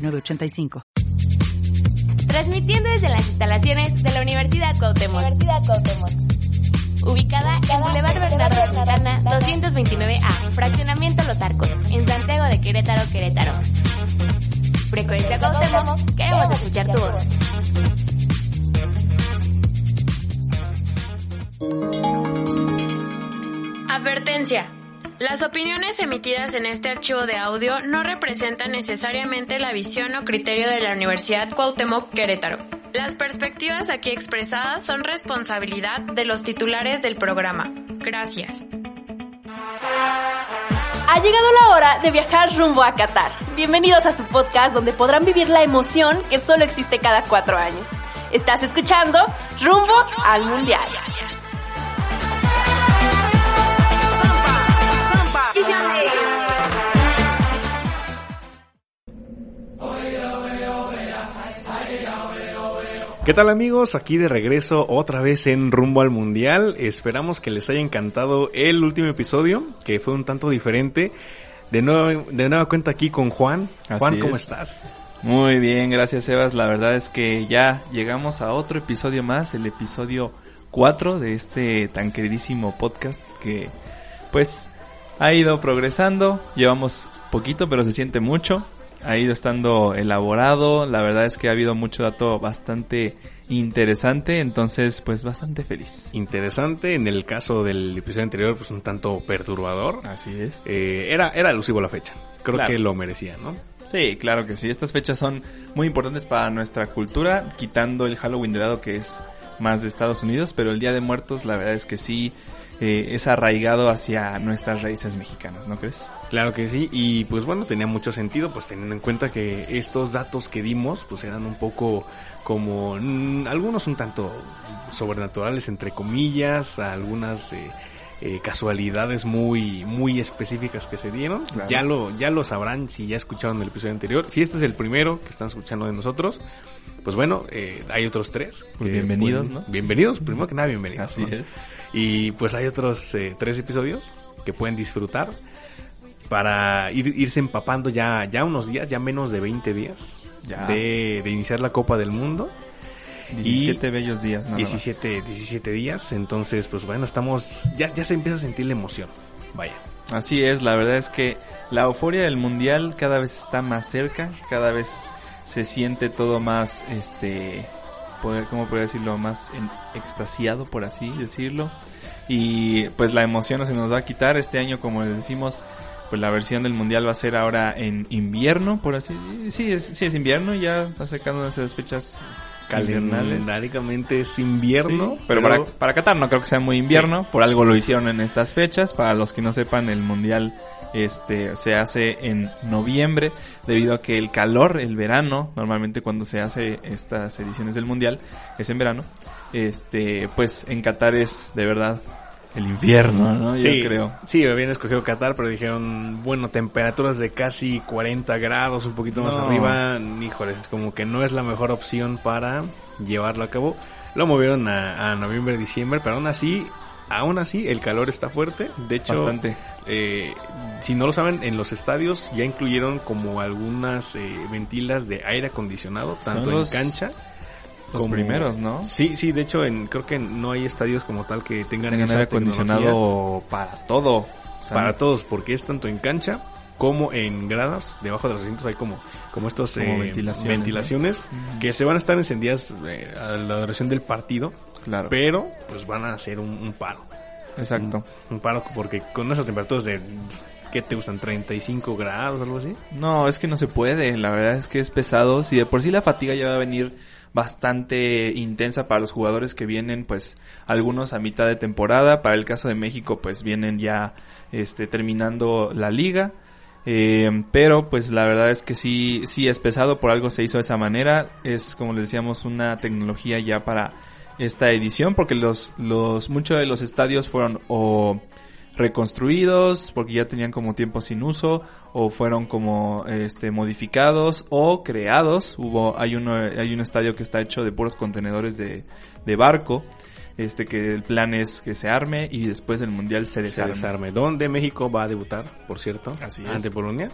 906985. Transmitiendo desde las instalaciones de la Universidad Cuauhtémoc. Universidad Cuauhtémoc. Ubicada en Boulevard Bernardo Santana, 229A, Fraccionamiento Los Arcos, en Santiago de Querétaro, Querétaro. Frecuencia Cuauhtémoc, queremos escuchar tu voz. Advertencia. Las opiniones emitidas en este archivo de audio no representan necesariamente la visión o criterio de la Universidad Cuauhtémoc Querétaro. Las perspectivas aquí expresadas son responsabilidad de los titulares del programa. Gracias. Ha llegado la hora de viajar rumbo a Qatar. Bienvenidos a su podcast donde podrán vivir la emoción que solo existe cada cuatro años. Estás escuchando Rumbo al Mundial. ¿Qué tal amigos? Aquí de regreso otra vez en Rumbo al Mundial. Esperamos que les haya encantado el último episodio, que fue un tanto diferente. De nuevo, de nueva cuenta aquí con Juan. Juan, Así ¿cómo es. estás? Muy bien, gracias Sebas. La verdad es que ya llegamos a otro episodio más, el episodio 4 de este tan queridísimo podcast que pues ha ido progresando. Llevamos poquito, pero se siente mucho. Ha ido estando elaborado. La verdad es que ha habido mucho dato bastante interesante, entonces pues bastante feliz. Interesante. En el caso del episodio anterior, pues un tanto perturbador. Así es. Eh, era, era alusivo a la fecha. Creo Claro. que lo merecía, ¿no? Sí, claro que sí. Estas fechas son muy importantes para nuestra cultura, quitando el Halloween de lado que es más de Estados Unidos, pero el Día de Muertos la verdad es que sí eh, es arraigado hacia nuestras raíces mexicanas, ¿no crees? Claro que sí, y pues bueno, tenía mucho sentido, pues teniendo en cuenta que estos datos que dimos, pues eran un poco como, mm, algunos un tanto sobrenaturales, entre comillas, algunas eh, eh, casualidades muy, muy específicas que se dieron. Claro. Ya lo, ya lo sabrán si ya escucharon el episodio anterior. Si este es el primero que están escuchando de nosotros, pues bueno, eh, hay otros tres. Pues bienvenidos, pueden- ¿no? Bienvenidos, primero que nada, bienvenidos. Así ¿no? es. Y pues hay otros eh, tres episodios que pueden disfrutar para ir, irse empapando ya, ya unos días, ya menos de 20 días Ya. de, de iniciar la Copa del Mundo. 17 bellos días, nada más. 17, 17 días, entonces pues bueno, estamos, ya, ya se empieza a sentir la emoción. Vaya. Así es, la verdad es que la euforia del mundial cada vez está más cerca, cada vez se siente todo más, este, poder- ¿cómo podría decirlo? Más en- extasiado, por así decirlo. Y pues la emoción no se nos va a quitar. Este año, como les decimos, pues la versión del mundial va a ser ahora en invierno, por así Sí, es, sí es invierno, ya está sacando esas fechas invernales. Calendáricamente es invierno, Sí, pero, para, para Qatar no creo que sea muy invierno, por algo lo hicieron en estas fechas, para los que no sepan el mundial este se hace en noviembre debido a que el calor, el verano, normalmente cuando se hace estas ediciones del mundial es en verano. Este, pues en Qatar es de verdad el infierno, ¿no? Yo sí, creo. Sí, habían escogido Qatar, pero dijeron, bueno, temperaturas de casi 40 grados, un poquito más No. arriba. Híjoles, es como que no es la mejor opción para llevarlo a cabo. Lo movieron a, a noviembre, diciembre, pero aún así, aún así, el calor está fuerte. De hecho, Bastante. eh, si no lo saben, en los estadios ya incluyeron como algunas eh, ventilas de aire acondicionado, tanto los- en cancha. Los como- primeros, ¿no? Sí, sí, de hecho, en, creo que no hay estadios como tal que tengan, Tengan aire acondicionado para todo. Para todos, porque es tanto en cancha como en gradas, debajo de los asientos hay como, como estos Como eh, ventilaciones, que se van a estar encendidas eh, a la duración del partido, Claro. pero pues van a hacer un, un paro. Exacto. Un paro porque con esas temperaturas de, ¿qué te gustan? ¿35 grados algo así? No, es que no se puede. La verdad es que es pesado. Si de por sí la fatiga ya va a venir bastante intensa para los jugadores que vienen, pues algunos a mitad de temporada. Para el caso de México, pues vienen ya este, terminando la liga. Eh, pero pues la verdad es que sí, sí es pesado, por algo se hizo de esa manera. Es como les decíamos una tecnología ya para esta edición porque los, los, muchos de los estadios fueron o reconstruidos porque ya tenían como tiempo sin uso o fueron como este modificados o creados hubo hay uno hay un estadio que está hecho de puros contenedores de, de barco este que el plan es que se arme y después del mundial se Se desarme. desarme. Donde México va a debutar, por cierto. Así es. Ante Polonia.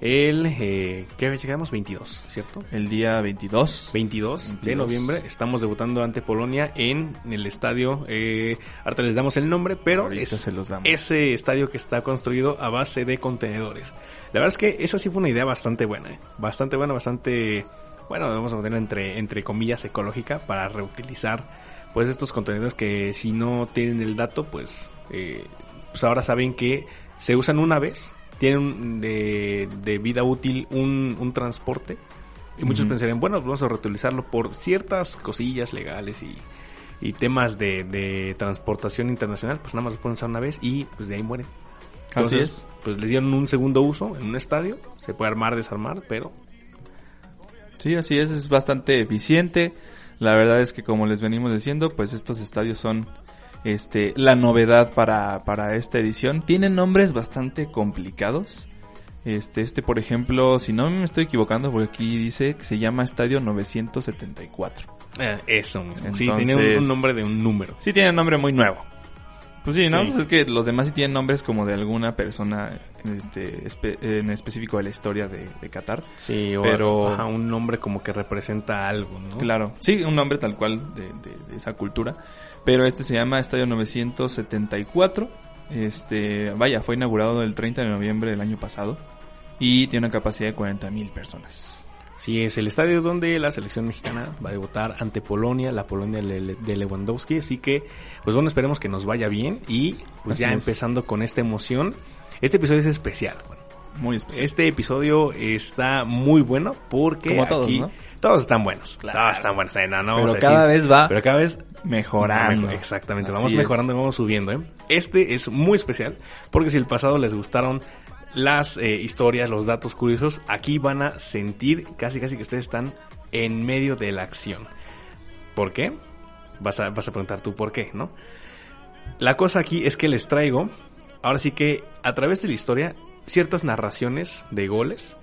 El, eh, ¿qué fecha llegamos? 22, ¿cierto? El día 22. 22, de 22. noviembre estamos debutando ante Polonia en el estadio, eh, ahorita les damos el nombre, pero es se los damos. ese estadio que está construido a base de contenedores. La verdad es que esa sí fue una idea bastante buena, ¿eh? bastante buena, bastante, bueno, vamos a poner entre, entre comillas ecológica para reutilizar pues estos contenedores que si no tienen el dato pues, eh, pues ahora saben que se usan una vez, tienen de, de vida útil un, un transporte y muchos Ujú. pensarían, bueno, vamos a reutilizarlo por ciertas cosillas legales y, y temas de, de transportación internacional, pues nada más lo pueden usar una vez y pues de ahí mueren. Así es. Pues les dieron un segundo uso en un estadio, se puede armar, desarmar, pero Sí, así es, es bastante eficiente. La verdad es que como les venimos diciendo, pues estos estadios son este la novedad para, para esta edición. Tienen nombres bastante complicados. Este, este, por ejemplo, si no me estoy equivocando, porque aquí dice que se llama Estadio 974. eh, eso mismo. sí, tiene un, un nombre de un número. Sí tiene nombre muy nuevo. Pues sí, ¿no? Sí. Pues es que los demás sí tienen nombres como de alguna persona este, espe- en específico de la historia de, de Qatar. Sí, o Pero- ajá, un nombre como que representa algo, ¿no? Claro, sí, un nombre tal cual de, de- de esa cultura. Pero este se llama Estadio 974. Este, vaya, fue inaugurado el 30 de noviembre del año pasado. Y tiene una capacidad de 40 mil personas. Sí, es el estadio donde la selección mexicana va a debutar ante Polonia, la Polonia de de Lewandowski. Así que, pues bueno, esperemos que nos vaya bien. Y pues Así ya es. empezando con esta emoción. Este episodio es especial. bueno. Muy especial. Este episodio está muy bueno porque Como todos, aquí ¿no? Todos están buenos. Claro. Todos están buenos. eh, no, no vamos Pero cada decir- vez va Pero cada vez mejorando. Exactamente, Así vamos es. mejorando y vamos subiendo. ¿eh? Este es muy especial porque si el pasado les gustaron las eh, historias, los datos curiosos, aquí van a sentir casi casi que ustedes están en medio de la acción. ¿Por qué? Vas a, vas a preguntar tú por qué, ¿no? La cosa aquí es que les traigo, ahora sí que a través de la historia, ciertas narraciones de goles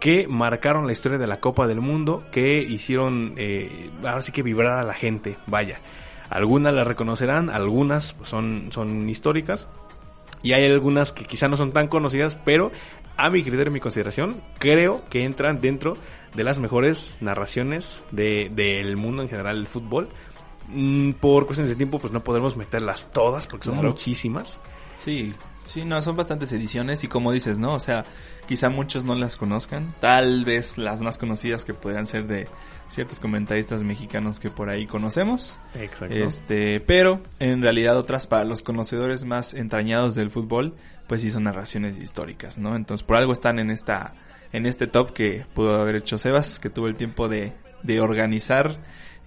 que marcaron la historia de la Copa del Mundo, que hicieron, eh, ahora sí que vibrar a la gente, vaya. Algunas las reconocerán, algunas son, son históricas, y hay algunas que quizá no son tan conocidas, pero a mi criterio y mi consideración, creo que entran dentro de las mejores narraciones de- del mundo en general del fútbol. Mm, Por cuestiones de tiempo, pues no podremos meterlas todas, porque son Claro. muchísimas. Sí, sí, no, son bastantes ediciones y como dices, ¿no? O sea, quizá muchos no las conozcan. Tal vez las más conocidas que podrían ser de ciertos comentaristas mexicanos que por ahí conocemos. Exacto. Este, pero en realidad otras para los conocedores más entrañados del fútbol, pues sí son narraciones históricas, ¿no? Entonces por algo están en esta, en este top que pudo haber hecho Sebas, que tuvo el tiempo de, de organizar.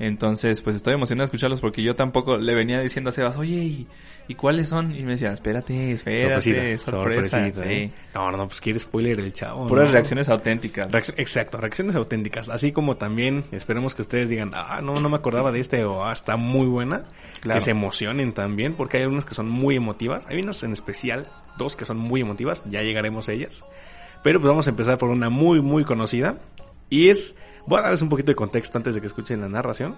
Entonces, pues estoy emocionado de escucharlos porque yo tampoco le venía diciendo a Sebas, oye, ¿y, y cuáles son? Y me decía, espérate, espérate, sorpresa. sí. ¿eh? No, no, pues quiere spoiler el chavo. Puras ¿no? reacciones auténticas. Reacc- Exacto, reacciones auténticas. Así como también esperemos que ustedes digan, ah, no, no me acordaba de este o ah, está muy buena. Claro. Que se emocionen también, porque hay algunas que son muy emotivas. Hay unas en especial, dos que son muy emotivas, ya llegaremos a ellas. Pero pues vamos a empezar por una muy, muy conocida. Y es, voy a darles un poquito de contexto antes de que escuchen la narración.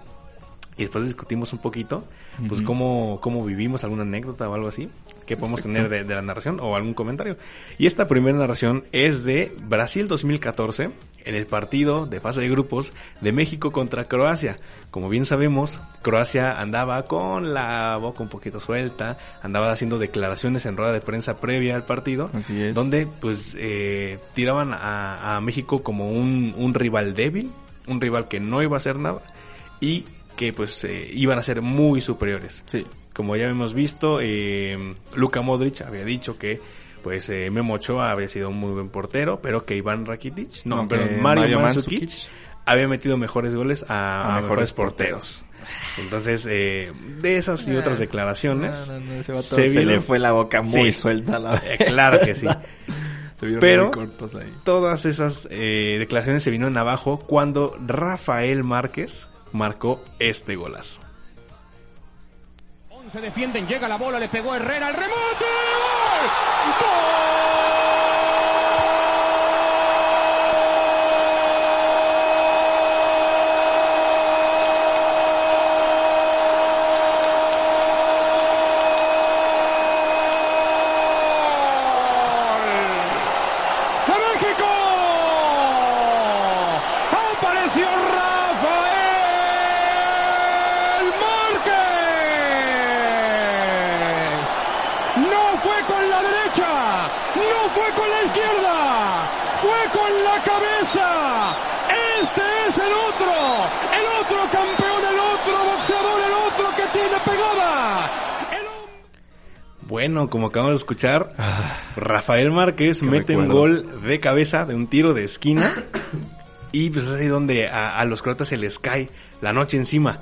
Y después discutimos un poquito, pues Ujú. cómo, cómo vivimos, alguna anécdota o algo así que podemos tener de, de la narración o algún comentario. Y esta primera narración es de Brasil 2014 en el partido de fase de grupos de México contra Croacia. Como bien sabemos, Croacia andaba con la boca un poquito suelta, andaba haciendo declaraciones en rueda de prensa previa al partido, Así es. donde pues eh, tiraban a, a México como un, un rival débil, un rival que no iba a hacer nada y que pues eh, iban a ser muy superiores. Sí. Como ya hemos visto, eh, Luka Modric había dicho que pues eh, Memo Ochoa había sido un muy buen portero, pero que Iván Rakitic, no, No, pero que Mario, Mario había metido mejores goles a, A a mejores mejores porteros. Entonces, eh, de esas y otras declaraciones, No, no, no, se se, vino- le fue la boca muy Sí. suelta. La... eh, claro que sí. Se vieron Pero- muy cortos ahí. Todas esas eh, declaraciones se vinieron abajo cuando Rafael Márquez marcó este golazo. 11 defienden, llega la bola, le pegó Herrera, el remate. ¡Gol! ¡De México! Apareció Rafael Márquez. No fue con la derecha, no fue con la izquierda, fue con la cabeza. Este es el otro, el otro campeón, el otro boxeador, el otro que tiene pegada. El hombre- Bueno, como acabamos de escuchar, Rafael Márquez Qué mete un gol de cabeza de un tiro de esquina. Y pues es ahí donde a, a los croatas se les cae la noche encima.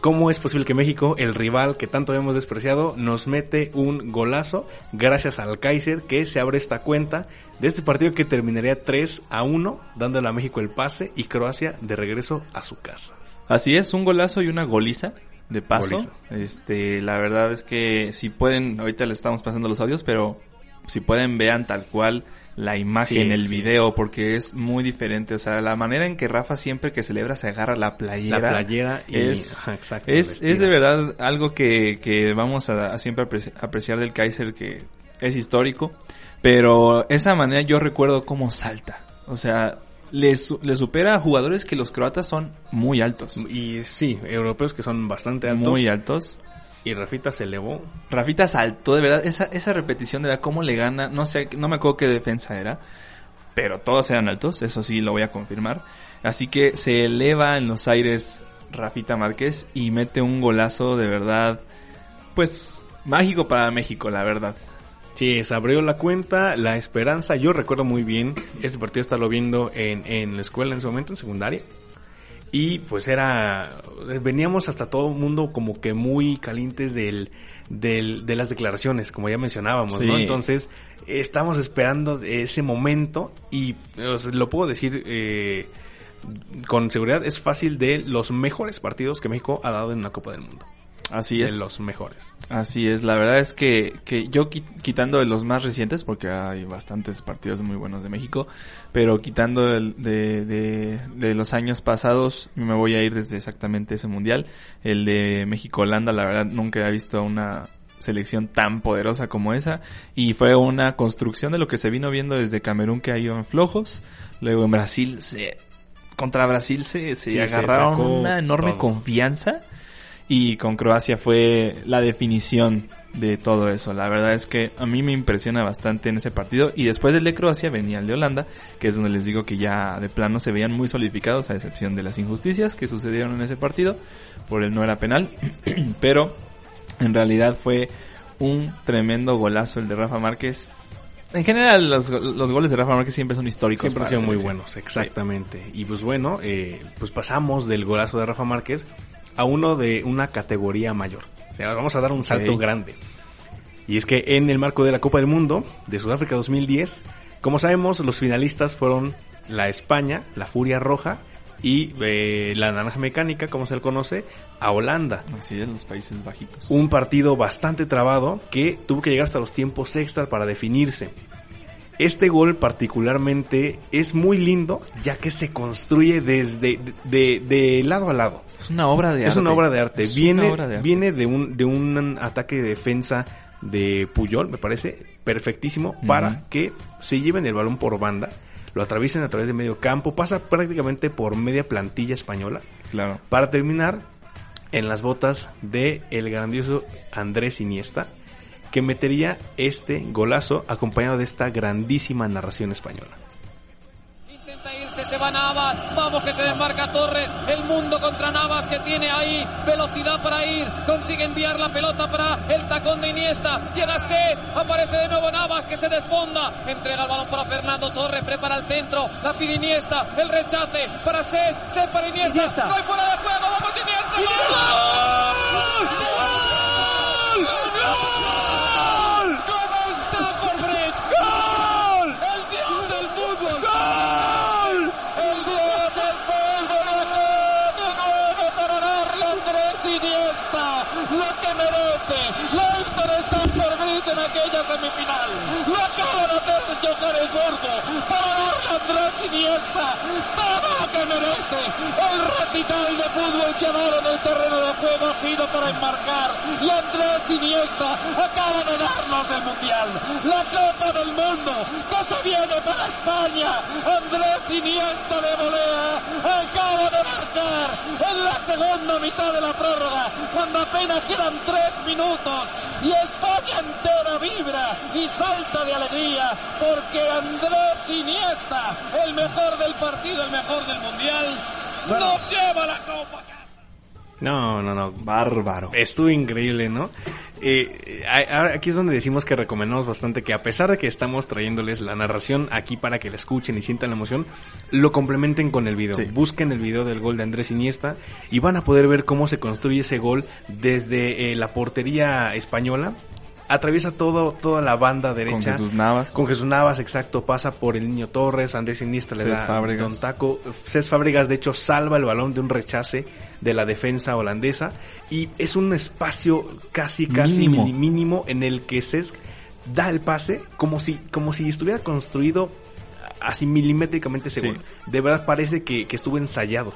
¿Cómo es posible que México, el rival que tanto hemos despreciado, nos mete un golazo gracias al Kaiser que se abre esta cuenta de este partido que terminaría 3 a 1, dándole a México el pase y Croacia de regreso a su casa? Así es, un golazo y una goliza de paso. Este, la verdad es que si pueden, ahorita les estamos pasando los audios, pero si pueden vean tal cual la imagen, Sí, el sí. video, porque es muy diferente. O sea, la manera en que Rafa siempre que celebra se agarra la playera. La playera y... es, exacto, es, es de verdad algo que, que vamos a, a siempre apreci- apreciar del Kaiser, que es histórico. Pero esa manera yo recuerdo cómo salta. O sea, le, su- le supera a jugadores que los croatas son muy altos. Y sí, europeos que son bastante altos. Muy altos. Y Rafita se elevó. Rafita saltó, de verdad, esa, esa repetición de verdad, cómo le gana, no sé, no me acuerdo qué defensa era, pero todos eran altos, eso sí lo voy a confirmar. Así que se eleva en los aires Rafita Márquez y mete un golazo de verdad, pues mágico para México, la verdad. Sí, se abrió la cuenta, la esperanza. Yo recuerdo muy bien este partido estarlo viendo en, en la escuela en su momento, en secundaria. Y pues era. Veníamos hasta todo el mundo como que muy calientes del, del, de las declaraciones, como ya mencionábamos, ¿no? Entonces, estamos esperando ese momento y lo puedo decir eh, con seguridad, es fácil de los mejores partidos que México ha dado en una Copa del Mundo. Así de es. los mejores. Así es, la verdad es que, que yo qui- quitando de los más recientes, porque hay bastantes partidos muy buenos de México, pero quitando de, de, de los años pasados, me voy a ir desde exactamente ese mundial, el de México-Holanda, la verdad nunca he visto una selección tan poderosa como esa, y fue una construcción de lo que se vino viendo desde Camerún que iban flojos, luego en Brasil se, contra Brasil se, se Sí, agarraron una enorme todo. confianza, y con Croacia fue la definición de todo eso. La verdad es que a mí me impresiona bastante en ese partido y después del de Croacia venía el de Holanda, que es donde les digo que ya de plano se veían muy solidificados a excepción de las injusticias que sucedieron en ese partido por el no era penal, pero en realidad fue un tremendo golazo el de Rafa Márquez. En general los, los goles de Rafa Márquez siempre son históricos. Siempre han sido muy buenos, exactamente. Y pues bueno, eh, pues pasamos del golazo de Rafa Márquez a uno de una categoría mayor. O sea, vamos a dar un salto grande. Y es que en el marco de la Copa del Mundo de Sudáfrica 2010, como sabemos, los finalistas fueron la España, la Furia Roja y eh, la Naranja Mecánica, como se le conoce, a Holanda. Así es, los Países Bajitos. Un partido bastante trabado que tuvo que llegar hasta los tiempos extra para definirse. Este gol particularmente es muy lindo ya que se construye desde de, de- de lado a lado. Es una obra de Es arte. una obra de arte. Es Viene, una obra de arte. viene de un de un ataque de defensa de Puyol, me parece perfectísimo para que se lleven el balón por banda, lo atraviesen a través de medio campo, pasa prácticamente por media plantilla española Claro. para terminar en las botas de el grandioso Andrés Iniesta, que metería este golazo acompañado de esta grandísima narración española. Intenta irse, se va Navas, vamos que se desmarca Torres, el mundo contra Navas que tiene ahí velocidad para ir, consigue enviar la pelota para el tacón de Iniesta, llega Ses, aparece de nuevo Navas que se desfonda, entrega el balón para Fernando Torres, prepara el centro, la pide Iniesta, el rechace para Ses, Ses para Iniesta, no hay fuera de juego, vamos Iniesta, ¡Gol! ¡Gol! ¡Gol! ¡Gol! ¡Gol! ¡Stamford Bridge! ¡Gol! El en aquella semifinal. Lo acaba de hacer Johannesburgo para darle a Andrés Iniesta todo lo que merece. El recital de fútbol que ha en el terreno de juego ha sido para enmarcar. Y Andrés Iniesta acaba de darnos el Mundial. La Copa del Mundo que se viene para España. Andrés Iniesta de volea acaba de marcar en la segunda mitad de la prórroga cuando apenas quedan tres minutos y España entera vibra y salta de alegría porque Andrés Iniesta, el mejor del partido, el mejor del mundial, nos lleva la copa. No, no, no. Bárbaro. Estuvo increíble, ¿no? Eh, ahora aquí es donde decimos que recomendamos bastante que a pesar de que estamos trayéndoles la narración aquí para que la escuchen y sientan la emoción, lo complementen con el video. Sí. Busquen el video del gol de Andrés Iniesta y van a poder ver cómo se construye ese gol desde eh, la portería española. Atraviesa todo, toda la banda derecha. Con Jesús Navas. Con Jesús Navas, exacto, pasa por el niño Torres, Andrés Iniesta le Cés da Fábregas. Don Taco. Cés Fábregas, de hecho, salva el balón de un rechace de la defensa holandesa y es un espacio casi, casi Mínimo. mínimo en el que Cesc da el pase como si, como si estuviera construido así milimétricamente Sí. gol. De verdad parece que, que estuvo ensayado.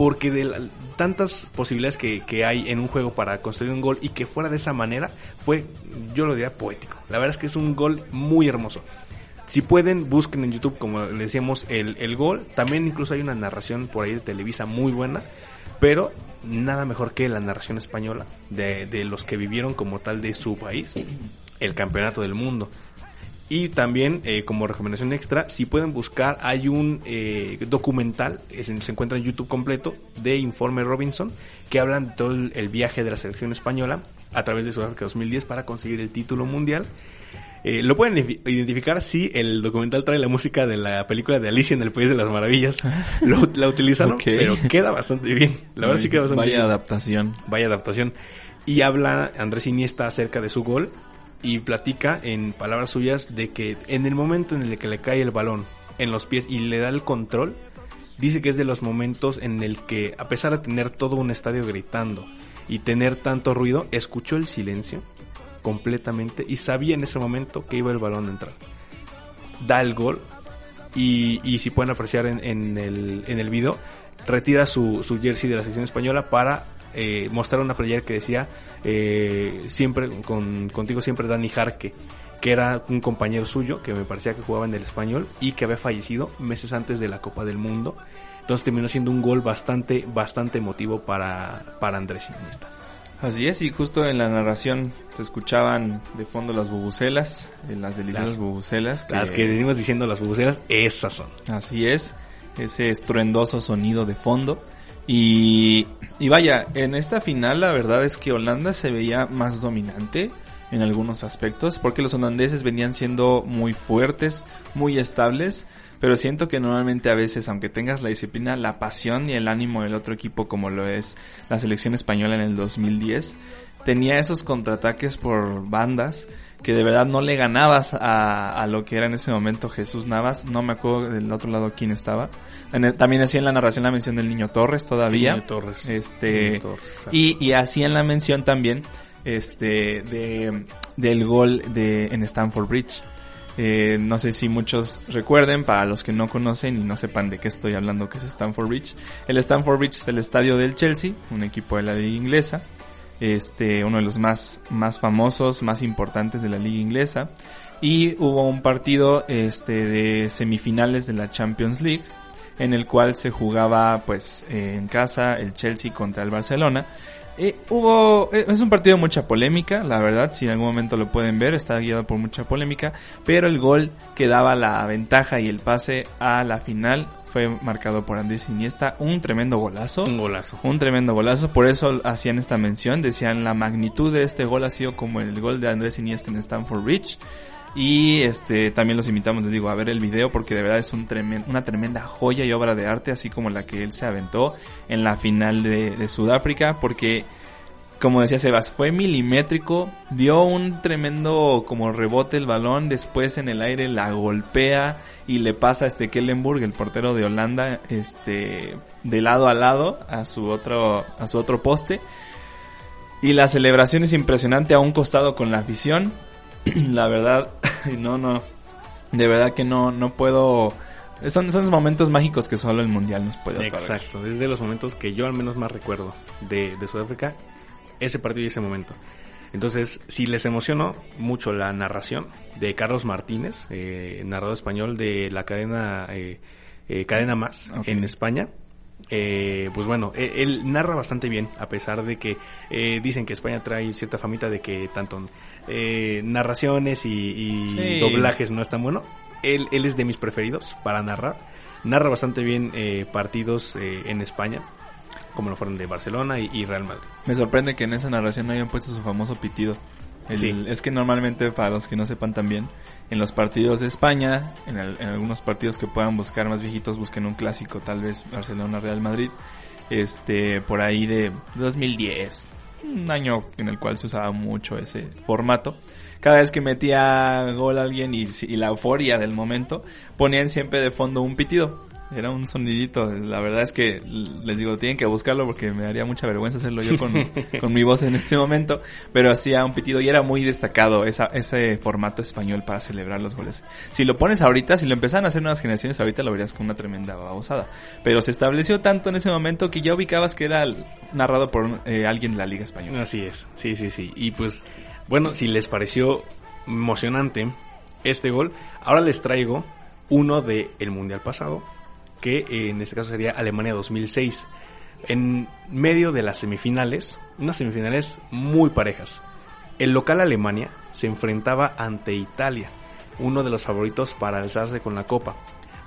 Porque de la- tantas posibilidades que, que hay en un juego para construir un gol y que fuera de esa manera, fue, yo lo diría, poético. La verdad es que es un gol muy hermoso. Si pueden, busquen en YouTube, como le decíamos, el, el gol. También incluso hay una narración por ahí de Televisa muy buena. Pero nada mejor que la narración española de, de los que vivieron como tal de su país el campeonato del mundo. Y también, eh, como recomendación extra, si pueden buscar, hay un eh, documental, es se encuentra en YouTube completo, de Informe Robinson, que hablan de todo el, el viaje de la selección española a través de Sudáfrica 2010 para conseguir el título mundial. Eh, lo pueden ifi- identificar si el documental trae la música de la película de Alicia en el País de las Maravillas. Lo, la utilizaron, Ok. pero queda bastante bien. La verdad sí queda bastante Vaya bien adaptación. vaya adaptación. Y habla Andrés Iniesta acerca de su gol y platica en palabras suyas de que en el momento en el que le cae el balón en los pies y le da el control, dice que es de los momentos en el que a pesar de tener todo un estadio gritando y tener tanto ruido, escuchó el silencio completamente y sabía en ese momento que iba el balón a entrar. Da el gol y, si pueden apreciar en, en el, en el video, retira su, su jersey de la selección española para eh, mostrar una playera que decía eh, siempre con, contigo siempre Dani Jarque que era un compañero suyo que me parecía que jugaba en el español y que había fallecido meses antes de la Copa del Mundo entonces terminó siendo un gol bastante bastante emotivo para, para Andrés Iniesta Así es, y justo en la narración se escuchaban de fondo las bubucelas, eh, las deliciosas Las- bubucelas. las que venimos diciendo las bubuceras esas son Así es, ese estruendoso sonido de fondo. Y, y vaya, en esta final la verdad es que Holanda se veía más dominante en algunos aspectos, porque los holandeses venían siendo muy fuertes, muy estables, pero siento que normalmente a veces, aunque tengas la disciplina, la pasión y el ánimo del otro equipo, como lo es la selección española en el 2010, tenía esos contraataques por bandas que de verdad no le ganabas a, a lo que era en ese momento Jesús Navas. No me acuerdo del otro lado quién estaba. En el- también hacía en la narración la mención del niño Torres todavía. Niño Torres. Este, Niño Torres, exacto. y, y hacía en la mención también este de del gol de en Stamford Bridge. Eh, no sé si muchos recuerden, para los que no conocen y no sepan de qué estoy hablando, que es Stamford Bridge. El Stamford Bridge es el estadio del Chelsea, un equipo de la liga inglesa. Este, uno de los más, más famosos, más importantes de la liga inglesa. Y hubo un partido, este, de semifinales de la Champions League, en el cual se jugaba, pues, eh, en casa el Chelsea contra el Barcelona. Eh, hubo, eh, es un partido de mucha polémica, la verdad, si en algún momento lo pueden ver, está guiado por mucha polémica, pero el gol que daba la ventaja y el pase a la final fue marcado por Andrés Iniesta, un tremendo golazo. un golazo Un tremendo golazo, por eso hacían esta mención, decían la magnitud de este gol ha sido como el gol de Andrés Iniesta en Stanford Bridge. Y este también los invitamos, les digo, a ver el video porque de verdad es un tremen- una tremenda joya y obra de arte, así como la que él se aventó en la final de, de Sudáfrica, porque como decía Sebas, fue milimétrico, dio un tremendo como rebote el balón, después en el aire la golpea y le pasa a este Kellenburg, el portero de Holanda, este de lado a lado a su otro a su otro poste. Y la celebración es impresionante a un costado con la afición. la verdad, no, no, de verdad que no, no puedo... Son esos momentos mágicos que solo el Mundial nos puede otorgar. Exacto, es de los momentos que yo al menos más recuerdo de, de Sudáfrica, ese partido y ese momento. Entonces, si les emocionó mucho la narración de Carlos Martínez, eh, narrador español de la cadena eh, eh, Cadena Más en España, eh, pues bueno, él, él narra bastante bien, a pesar de que eh, dicen que España trae cierta famita de que tanto eh, narraciones y, y Sí. doblajes no es tan bueno. Él, él es de mis preferidos para narrar. Narra bastante bien eh, partidos eh, en España, como lo fueron de Barcelona y, y Real Madrid. Me sorprende que en esa narración no hayan puesto su famoso pitido. El- Sí. Es que normalmente, para los que no sepan también, en los partidos de España, en, el- en algunos partidos que puedan buscar más viejitos, busquen un clásico, tal vez Barcelona-Real Madrid, este, por ahí de 2010, un año en el cual se usaba mucho ese formato. Cada vez que metía gol alguien y, y la euforia del momento, ponían siempre de fondo un pitido. Era un sonidito. La verdad es que les digo, tienen que buscarlo porque me daría mucha vergüenza hacerlo yo con, con mi voz en este momento. Pero hacía un pitido y era muy destacado esa, ese formato español para celebrar los goles. Si lo pones ahorita, si lo empezaran a hacer nuevas generaciones ahorita, lo verías como una tremenda babosada. Pero se estableció tanto en ese momento que ya ubicabas que era narrado por eh, alguien de la Liga Española. Así es, sí, sí, sí. Y pues, bueno, si les pareció emocionante este gol, ahora les traigo uno de el Mundial pasado, que eh, en este caso sería Alemania 2006. En medio de las semifinales, unas semifinales muy parejas. El local Alemania se enfrentaba ante Italia, uno de los favoritos para alzarse con la copa.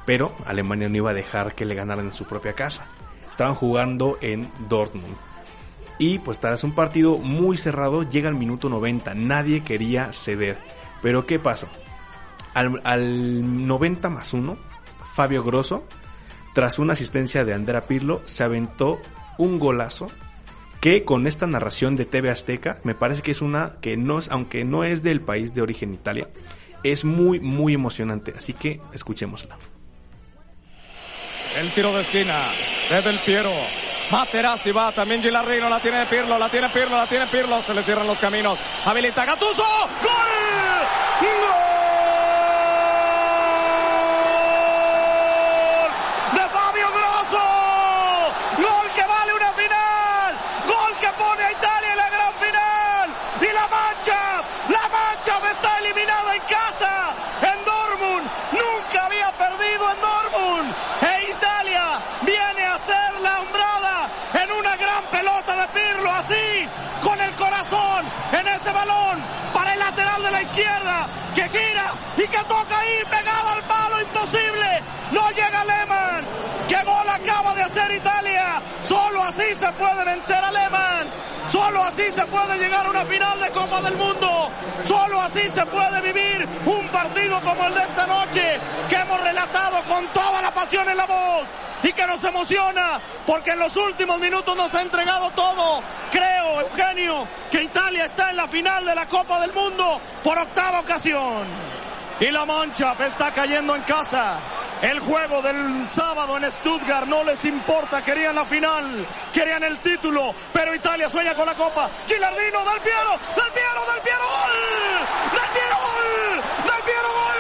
Pero Alemania no iba a dejar que le ganaran en su propia casa. Estaban jugando en Dortmund. Y pues tras un partido muy cerrado llega al minuto 90. Nadie quería ceder. Pero ¿qué pasó? Al, al 90 más 1, Fabio Grosso, tras una asistencia de Andrea Pirlo, se aventó un golazo que con esta narración de TV Azteca, me parece que es una que no es, aunque no es del país de origen Italia, es muy, muy emocionante. Así que escuchémosla. El tiro de esquina de Del Piero. Materazzi va, también Gilardino, la tiene Pirlo, la tiene Pirlo, la tiene Pirlo, se le cierran los caminos. Habilita Gattuso, ¡Gol! De Fabio Grosso. Gol que vale una final. Gol que pone a Italia en la gran final. Y la mancha, la mancha está eliminada en casa. En Dortmund. Nunca había perdido en Dortmund. E Italia viene a ser la hombrada en una gran pelota de Pirlo. Así, con el corazón en ese balón para el lateral de la izquierda. Que gira y que toca ahí pegado al palo. Imposible. No llega Lehmann. ¿Qué gol acaba de hacer Italia? Solo así se puede vencer a Lehmann. Solo así se puede llegar a una final de Copa del Mundo. Solo así se puede vivir un partido como el de esta noche que hemos relatado con toda la pasión en la voz y que nos emociona porque en los últimos minutos nos ha entregado todo. Creo, Eugenio, que Italia está en la final de la Copa del Mundo por octava ocasión. Y la Mancha está cayendo en casa. El juego del sábado en Stuttgart no les importa, querían la final, querían el título, pero Italia sueña con la copa. Gilardino, Del Piero, Del Piero, Del Piero, gol, Del Piero, gol, Del Piero, gol,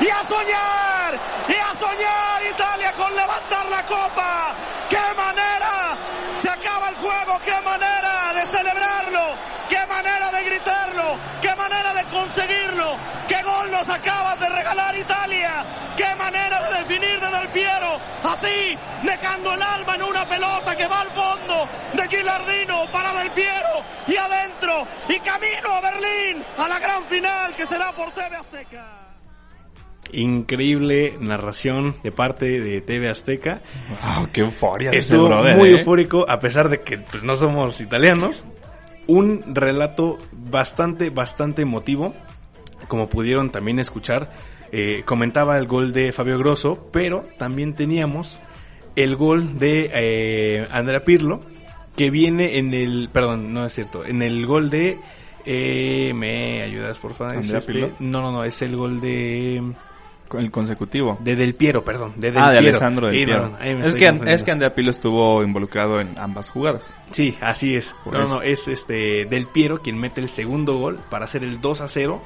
y a soñar, y a soñar Italia con levantar la copa. ¡Qué manera! Se acaba el juego, qué manera de celebrarlo, qué manera de gritarlo, qué manera de conseguirlo, qué gol nos acabas de regalar Italia, qué manera de definir de Del Piero, así, dejando el alma en una pelota que va al fondo de Gilardino para Del Piero y adentro y camino a Berlín a la gran final que será por TV Azteca. Increíble narración de parte de TV Azteca. Wow, qué euforia Estuvo brother, muy ¿eh? eufórico, a pesar de que pues, no somos italianos. Un relato bastante, bastante emotivo. Como pudieron también escuchar, eh, comentaba el gol de Fabio Grosso, pero también teníamos el gol de eh, Andrea Pirlo, que viene en el, perdón, no es cierto, en el gol de, eh, ¿me ayudas por favor? Es ¿Andrea este- Pirlo? No, no, no, es el gol de, El consecutivo. De Del Piero, perdón. De Del ah, de Piero. Alessandro Del Piero. no, es, que, es que Andrea Pirlo estuvo involucrado en ambas jugadas. Sí, así es. Por no, eso. no, es este Del Piero quien mete el segundo gol para hacer el 2 a 0.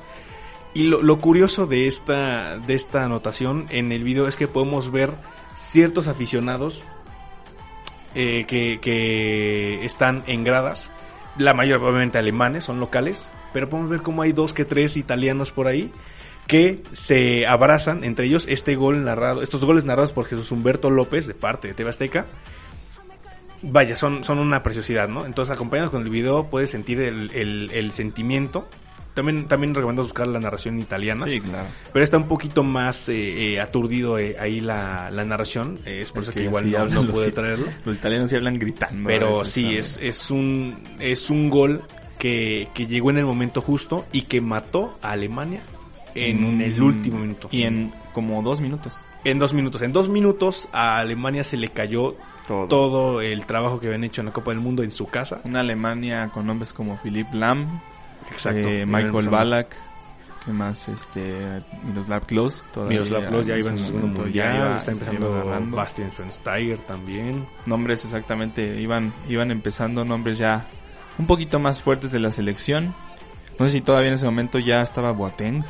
Y lo, lo curioso de esta, de esta anotación en el video es que podemos ver ciertos aficionados eh, que, que están en gradas. La mayoría obviamente alemanes, son locales. Pero podemos ver cómo hay dos que tres italianos por ahí que se abrazan, entre ellos este gol narrado, estos goles narrados por Jesús Humberto López de parte de TV Azteca. Vaya, son, son una preciosidad, ¿no? Entonces, acompañados con el video, puedes sentir el, el- el sentimiento. También, también recomiendo buscar la narración italiana. Sí, claro. Pero está un poquito más eh, eh, aturdido eh, ahí la, la narración. eh, es por Es eso que, que igual no, no pude traerlo. Los italianos sí hablan gritando. Pero veces sí, es, es, un, es un gol que, que llegó en el momento justo y que mató a Alemania en el último minuto. Y en como dos minutos. En dos minutos. En dos minutos a Alemania se le cayó Todo. todo el trabajo que habían hecho en la Copa del Mundo en su casa. Una Alemania con nombres como Philipp Lahm, Exacto. eh, Michael. Balak, que más? Este, Miroslav Klose. Miroslav Klose ya iba en su segundo mundial, ya iba- está empezando. Bastian Schweinsteiger también. Nombres exactamente, iban, iban empezando nombres ya un poquito más fuertes de la selección. No sé si todavía en ese momento ya estaba Boateng.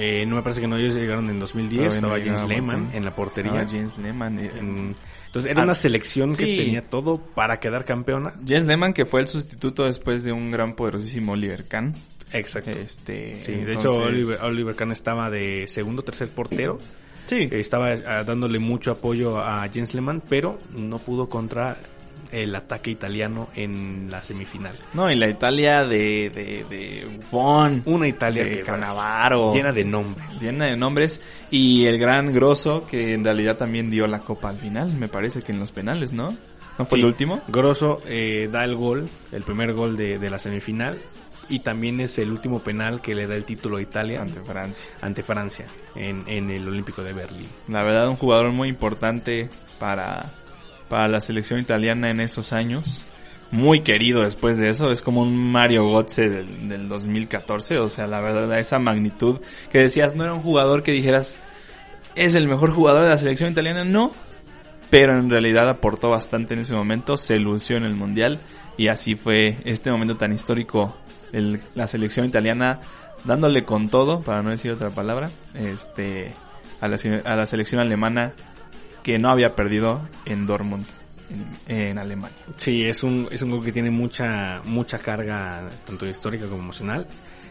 Eh, no me parece que no, ellos llegaron en 2010, Todavía no estaba James Boateng. en la portería. Estaba James Lehmann. eh, En- entonces era Ah, una selección que tenía todo para quedar campeona. James Lehmann que fue el sustituto después de un gran poderosísimo Oliver Kahn. Exacto. Este, Sí, de hecho Oliver, Oliver Kahn estaba de segundo tercer portero. Sí, Eh, Estaba ah, dándole mucho apoyo a Jens Lehmann, pero no pudo contra el ataque italiano en la semifinal. No, y la Italia de, de, de Buffon, Una Italia de que Cannavaro, llena de nombres. llena de nombres, y el gran grosso que en realidad también dio la copa al final, me parece que en los penales, ¿no? ¿No fue Sí. el último? Grosso eh, da el gol, el primer gol de, de la semifinal, y también es el último penal que le da el título a Italia Ante Francia. ante Francia en, en el Olímpico de Berlín. La verdad, un jugador muy importante para, para la selección italiana en esos años. Muy querido después de eso. Es como un Mario Götze del, del 2014. O sea, la verdad, esa magnitud que decías, no era un jugador que dijeras, es el mejor jugador de la selección italiana. No. Pero en realidad aportó bastante en ese momento. Se lució en el Mundial. Y así fue este momento tan histórico. El- la selección italiana dándole con todo, para no decir otra palabra, este, a la, a la selección alemana que no había perdido en Dortmund, en, en Alemania. Sí, es un, es un gol que tiene mucha, mucha carga, tanto histórica como emocional.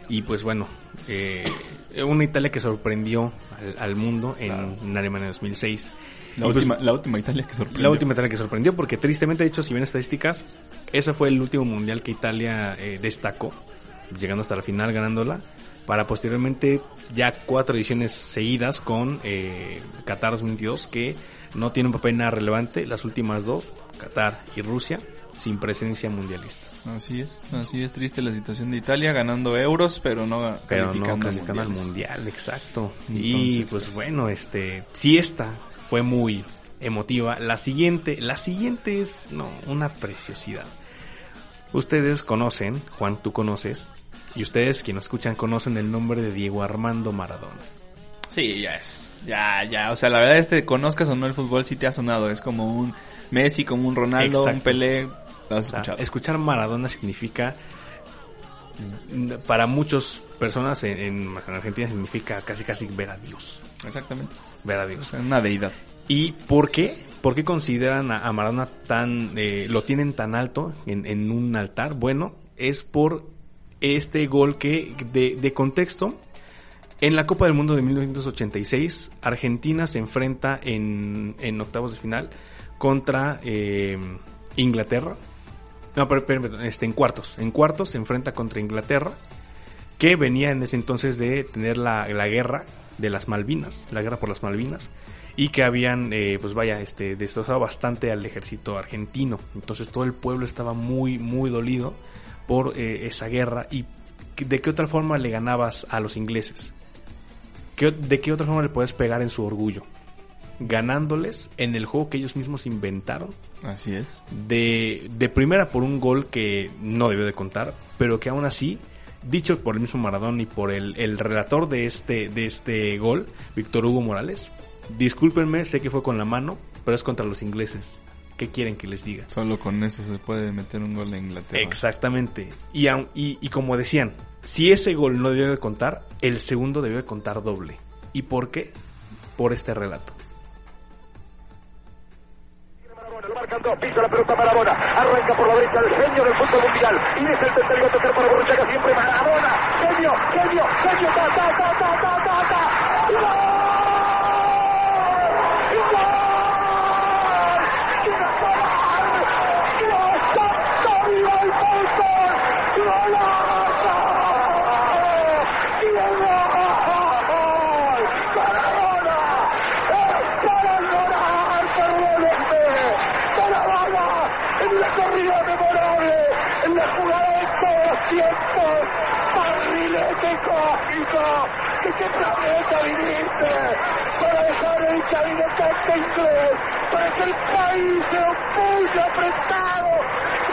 Y pues bueno, eh, una Italia que sorprendió al, al mundo en, en Alemania 2006. La, pues, última, la última Italia que sorprendió. la última Italia que sorprendió, porque tristemente, de hecho, si ven estadísticas, ese fue el último mundial que Italia eh, destacó, llegando hasta la final, ganándola, para posteriormente ya cuatro ediciones seguidas con eh, Qatar 2022, que no tiene un papel nada relevante, las últimas dos, Qatar y Rusia, sin presencia mundialista. Así es, así es triste la situación de Italia, ganando euros, pero no Pero no calificando al mundiales. mundial, exacto. y pues pues- bueno, este, si esta fue muy emotiva, la siguiente, la siguiente es no, una preciosidad. Ustedes conocen, Juan, tú conoces, y ustedes quienes escuchan conocen el nombre de Diego Armando Maradona. Sí, ya es, ya, ya, o sea, la verdad este, conozcas o no el fútbol, sí te ha sonado, es como un Messi, como un Ronaldo, un. Pelé, lo has O sea, escuchado. escuchar Maradona significa, para muchas personas en, en Argentina significa casi casi ver a Dios, Exactamente, ver a o Dios. sea, una deidad. ¿Y por qué? ¿Por qué consideran a, a Maradona tan, eh, lo tienen tan alto en, en un altar? Bueno, es por este gol que, de, de contexto, en la Copa del Mundo de 1986, Argentina se enfrenta en, en octavos de final contra eh, Inglaterra. No, pero, este, en cuartos. En cuartos se enfrenta contra Inglaterra, que venía en ese entonces de tener la, la guerra de las Malvinas, la guerra por las Malvinas, y que habían, eh, pues vaya, este, destrozado bastante al ejército argentino. Entonces todo el pueblo estaba muy, muy dolido por eh, esa guerra y de qué otra forma le ganabas a los ingleses. ¿Qué- ¿De qué otra forma le puedes pegar en su orgullo? Ganándoles en el juego que ellos mismos inventaron Así es. de, de primera por un gol que no debió de contar, pero que aún así dicho por el mismo Maradona y por el, el relator de este, de este gol, Víctor Hugo Morales. Discúlpenme, sé que fue con la mano, pero es contra los ingleses. ¿Qué quieren que les diga? Solo con eso se puede meter un gol de Inglaterra. Exactamente. Y, y, y como decían, si ese gol no debió de contar, el segundo debió de contar doble. ¿Y por qué? Por este relato. Pisa la pelota Maradona, arranca por la derecha el genio del fútbol mundial, y es el tercero a tocar para Borruchaga siempre Maradona, genio, genio, genio, ta, ta, ta, ta, ta, ta, ta, ¡gol! ¡Y gol! ¡Y gol! ¡Y gol! ¡Santo viva el fútbol! ¡Golazo! ¡Y gol! ¡Maradona! ¡Es para llorar, perdónenme! Maradona en la corrida memorable, en la jugada de todos los tiempos, barrilete cósmico, que te planeta viniste para dejar el cabinetante inglés, para que el país se opulle apretado,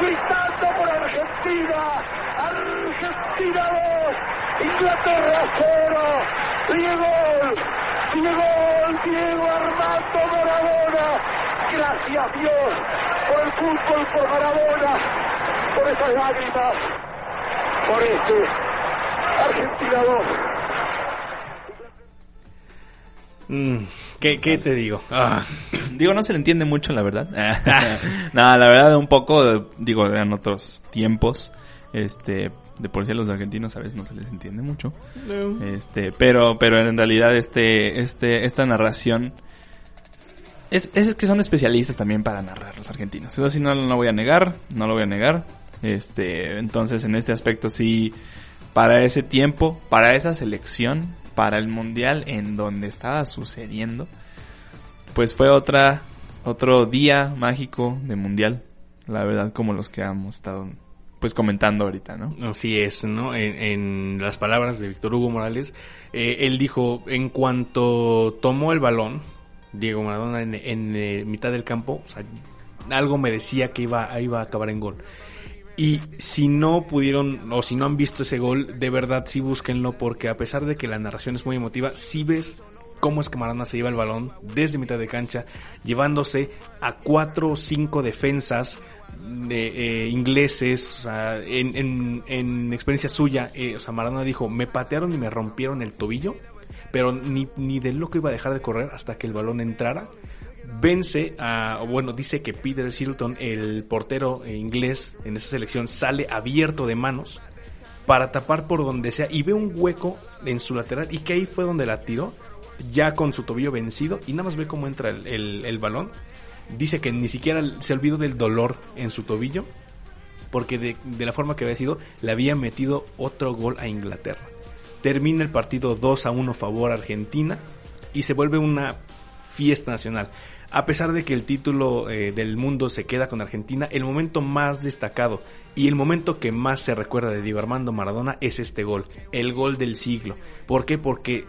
gritando por Argentina, Argentina 2, Inglaterra 0, Diego, Diego, Diego Armando Maradona, gracias Dios por el fútbol, por Maradona, por esas lágrimas, por este Argentina 2. Mm, ¿qué, ¿Qué te digo? Ah, Digo, no se le entiende mucho, la verdad. no, la verdad, un poco, digo, eran otros tiempos. Este, de por sí a los argentinos a veces no se les entiende mucho. Este, pero, pero en realidad este, este, esta narración es, es que son especialistas también para narrar los argentinos. Eso sí no lo voy a negar, no lo voy a negar. Este, entonces en este aspecto sí, para ese tiempo, para esa selección, para el mundial en donde estaba sucediendo, pues fue otra, otro día mágico de mundial. La verdad, como los que hemos estado, pues comentando ahorita, ¿no? Así es, ¿no? En, las palabras de Víctor Hugo Morales, eh, él dijo, en cuanto tomó el balón, Diego Maradona en, en, eh, mitad del campo, algo me decía que iba, iba a acabar en gol. Y si no pudieron, o si no han visto ese gol, de verdad sí búsquenlo, porque a pesar de que la narración es muy emotiva, sí ves cómo es que Maradona se lleva el balón desde mitad de cancha, llevándose a cuatro o cinco defensas de, eh, ingleses, o sea, en, en, en experiencia suya, eh, o sea, Maradona dijo, me patearon y me rompieron el tobillo, pero ni, ni de loco iba a dejar de correr hasta que el balón entrara. Vence a, bueno, dice que Peter Shilton, el portero inglés en esa selección, sale abierto de manos para tapar por donde sea y ve un hueco en su lateral y que ahí fue donde la tiró, ya con su tobillo vencido y nada más ve cómo entra el, el, balón. Dice que ni siquiera se olvidó del dolor en su tobillo porque de, de la forma que había sido le había metido otro gol a Inglaterra. Termina el partido 2 a 1 favor Argentina y se vuelve una fiesta nacional. A pesar de que el título eh, del mundo se queda con Argentina, el momento más destacado y el momento que más se recuerda de Diego Armando Maradona es este gol, el gol del siglo. ¿Por qué? Porque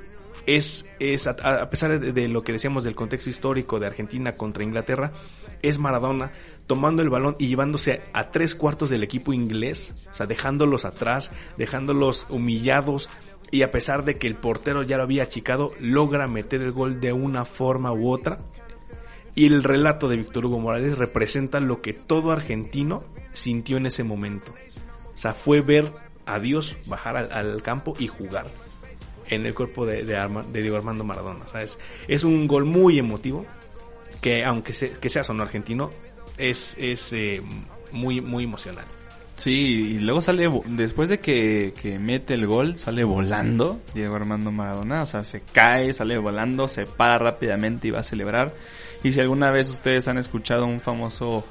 es, es a, a pesar de, de lo que decíamos del contexto histórico de Argentina contra Inglaterra, es Maradona tomando el balón y llevándose a tres cuartos del equipo inglés, o sea, dejándolos atrás, dejándolos humillados, y a pesar de que el portero ya lo había achicado, logra meter el gol de una forma u otra. Y el relato de Víctor Hugo Morales representa lo que todo argentino sintió en ese momento. O sea, fue ver a Dios bajar al, campo y jugar en el cuerpo de, de, Arma, de Diego Armando Maradona. O sea, es, es, un gol muy emotivo que aunque se, que sea sono argentino, es, es eh, muy, muy emocional. Sí, y luego sale, después de que, que, mete el gol, sale volando Diego Armando Maradona, o sea, se cae, sale volando, se para rápidamente y va a celebrar. Y si alguna vez ustedes han escuchado un famoso,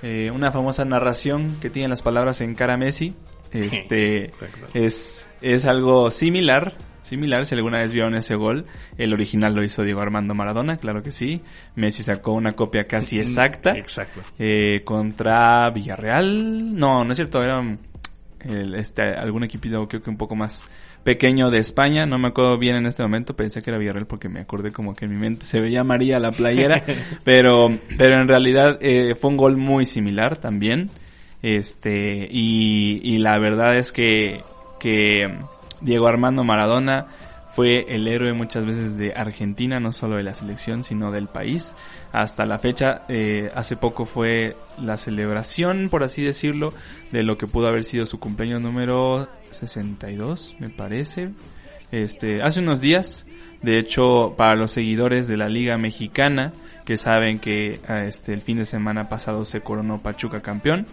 eh, una famosa narración que tiene las palabras en cara Messi, este, es, es algo similar, similar, si alguna vez vieron ese gol, el original lo hizo Diego Armando Maradona, claro que sí. Messi sacó una copia casi exacta. Exacto. Eh, contra Villarreal. No, no es cierto, era el, este, algún equipo creo que un poco más pequeño de España. No me acuerdo bien en este momento, pensé que era Villarreal porque me acordé como que en mi mente se veía María la playera. pero, pero en realidad eh, fue un gol muy similar también. Este, y, y la verdad es que que Diego Armando Maradona fue el héroe muchas veces de Argentina, no solo de la selección, sino del país. Hasta la fecha, eh, hace poco fue la celebración, por así decirlo, de lo que pudo haber sido su cumpleaños número 62, me parece. Este, hace unos días, de hecho, para los seguidores de la Liga Mexicana, que saben que ah, este, el fin de semana pasado se coronó Pachuca campeón,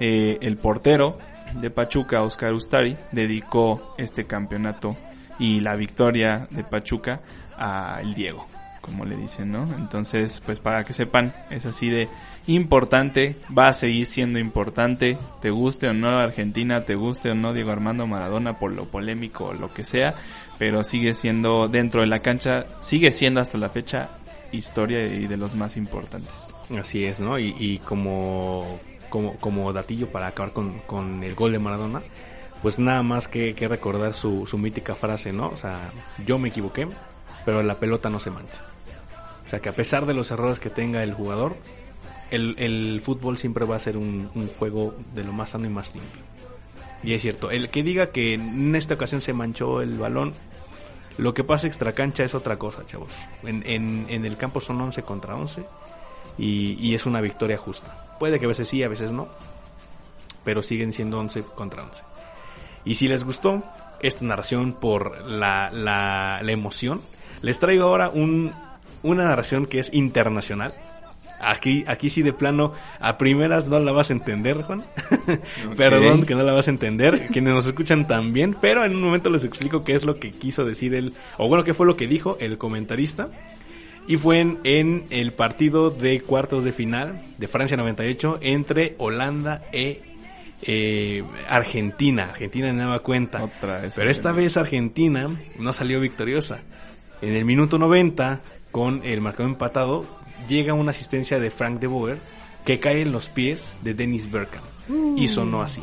eh, el portero de Pachuca, Oscar Ustari, dedicó este campeonato y la victoria de Pachuca a el Diego, como le dicen, ¿no? Entonces, pues para que sepan, es así de importante, va a seguir siendo importante, te guste o no Argentina, te guste o no Diego Armando Maradona por lo polémico o lo que sea, pero sigue siendo dentro de la cancha, sigue siendo hasta la fecha historia y de los más importantes. Así es, ¿no? Y, y como, como, como datillo para acabar con, con el gol de Maradona, pues nada más que, que recordar su, su mítica frase, ¿no? O sea, yo me equivoqué, pero la pelota no se mancha. O sea, que a pesar de los errores que tenga el jugador, el, el fútbol siempre va a ser un, un juego de lo más sano y más limpio. Y es cierto, el que diga que en esta ocasión se manchó el balón, lo que pasa extra cancha es otra cosa, chavos. En, en, en el campo son 11 contra 11 y, y, es una victoria justa. Puede que a veces sí, a veces no, pero siguen siendo 11 contra 11. Y si les gustó esta narración por la, la, la emoción, les traigo ahora un, una narración que es internacional. Aquí, aquí sí de plano, a primeras no la vas a entender, Juan. Okay. Perdón que no la vas a entender, quienes nos escuchan también, pero en un momento les explico qué es lo que quiso decir él, o bueno, qué fue lo que dijo el comentarista. Y fue en, en el partido de cuartos de final de Francia 98 entre Holanda e eh, Argentina. Argentina de nueva cuenta. Otra vez Pero esta vez Argentina no salió victoriosa. En el minuto 90, con el marcador empatado, llega una asistencia de Frank de Boer que cae en los pies de Dennis Bergkamp. Mm. Y sonó así.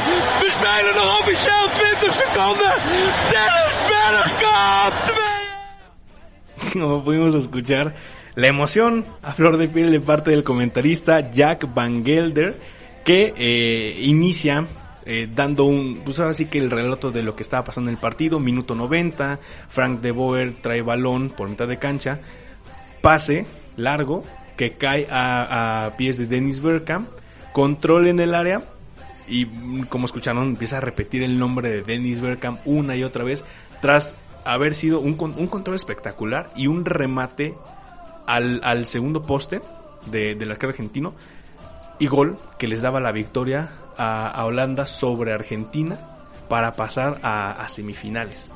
We spelen nog officieel 20 seconden. Como pudimos escuchar, la emoción a flor de piel de parte del comentarista Jack Van Gelder, que eh, inicia eh, dando un, pues ahora que el relato de lo que estaba pasando en el partido, minuto 90, Frank de Boer trae balón por mitad de cancha, pase largo que cae a, a pies de Dennis Bergkamp, control en el área y como escucharon empieza a repetir el nombre de Dennis Bergkamp una y otra vez tras haber sido un, un control espectacular y un remate al, al segundo poste de, del arquero argentino y gol que les daba la victoria a, Holanda sobre Argentina para pasar a semifinales.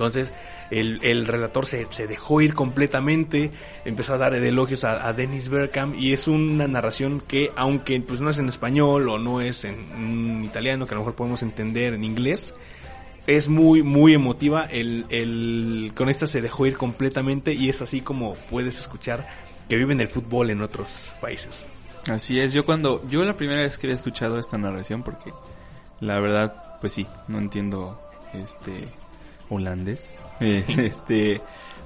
Entonces el, el relator se, se, dejó ir completamente, empezó a dar elogios a, a, Dennis Bergkamp y es una narración que aunque pues no es en español o no es en, italiano que a lo mejor podemos entender en inglés, es muy, muy emotiva. El, el, con esta se dejó ir completamente y es así como puedes escuchar que viven el fútbol en otros países. Así es, yo cuando, yo la primera vez que había escuchado esta narración, porque la verdad, pues sí, no entiendo este holandés, este,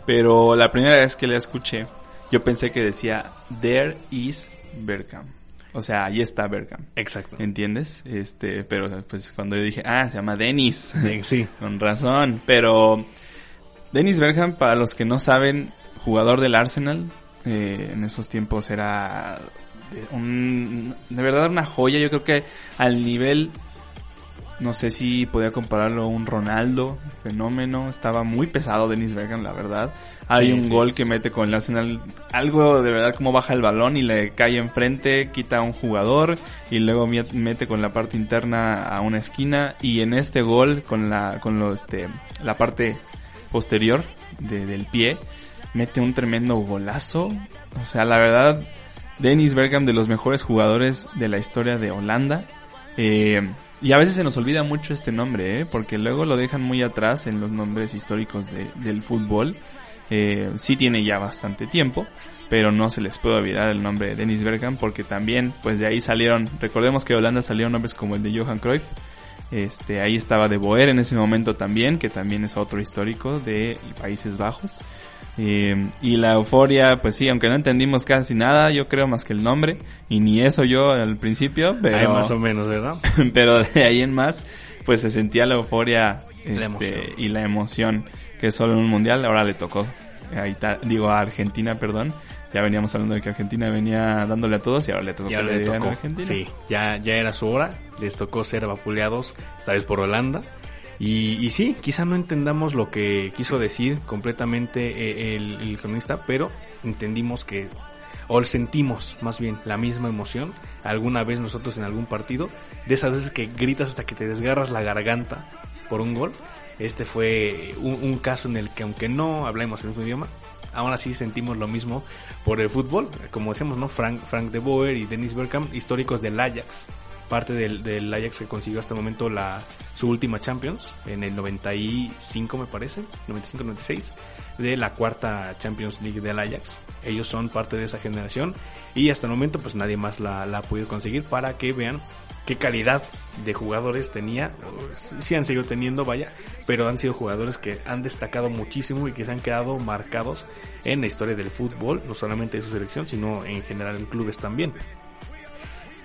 pero la primera vez que la escuché, yo pensé que decía There is Bergkamp. O sea, ahí está Bergkamp. Exacto. ¿Entiendes? Este, pero pues cuando yo dije, ah, se llama Dennis. Sí. Con razón. Pero Dennis Bergkamp, para los que no saben, jugador del Arsenal, eh, en esos tiempos era un, de verdad una joya. Yo creo que al nivel, no sé si podía compararlo a un Ronaldo, fenómeno. Estaba muy pesado Dennis Bergkamp, la verdad. Hay sí, un sí. gol que mete con el Arsenal, algo de verdad como baja el balón y le cae enfrente, quita a un jugador y luego mete con la parte interna a una esquina y en este gol con la con lo este la parte posterior de, del pie mete un tremendo golazo. O sea, la verdad Dennis Bergkamp de los mejores jugadores de la historia de Holanda. Eh, y a veces se nos olvida mucho este nombre, ¿eh? porque luego lo dejan muy atrás en los nombres históricos de, del fútbol. Eh, sí tiene ya bastante tiempo, pero no se les puede olvidar el nombre de Dennis Bergkamp porque también, pues de ahí salieron, recordemos que de Holanda salieron nombres como el de Johan Cruyff, este, ahí estaba De Boer en ese momento también, que también es otro histórico de Países Bajos. Eh, y la euforia, pues sí, aunque no entendimos casi nada, yo creo más que el nombre, y ni eso yo al principio, pero... Ahí más o menos, ¿verdad? pero de ahí en más, pues se sentía la euforia La este, y la emoción que solo en un mundial ahora le tocó. A Ita- digo a Argentina, perdón. Ya veníamos hablando de que Argentina venía dándole a todos y ahora le tocó Ya le dieran a tocó. Argentina. Sí, ya, ya era su hora. Les tocó ser vapuleados, esta vez por Holanda. Y, y sí, quizá no entendamos lo que quiso decir completamente eh, el, el cronista, pero entendimos que, o sentimos más bien la misma emoción alguna vez nosotros en algún partido, de esas veces que gritas hasta que te desgarras la garganta por un gol. Este fue un, caso en el que aunque no hablemos el mismo idioma, aún así sentimos lo mismo por el fútbol. Como decíamos, ¿no? Frank, Frank de Boer y Dennis Bergkamp, históricos del Ajax. Parte del, Ajax que consiguió hasta el momento la, su última Champions, en el 95 me parece, 95-96, de la cuarta Champions League del Ajax. Ellos son parte de esa generación y hasta el momento pues nadie más la, la ha podido conseguir para que vean qué calidad de jugadores tenía, sí han seguido teniendo, vaya, pero han sido jugadores que han destacado muchísimo y que se han quedado marcados en la historia del fútbol, no solamente de su selección, sino en general en clubes también.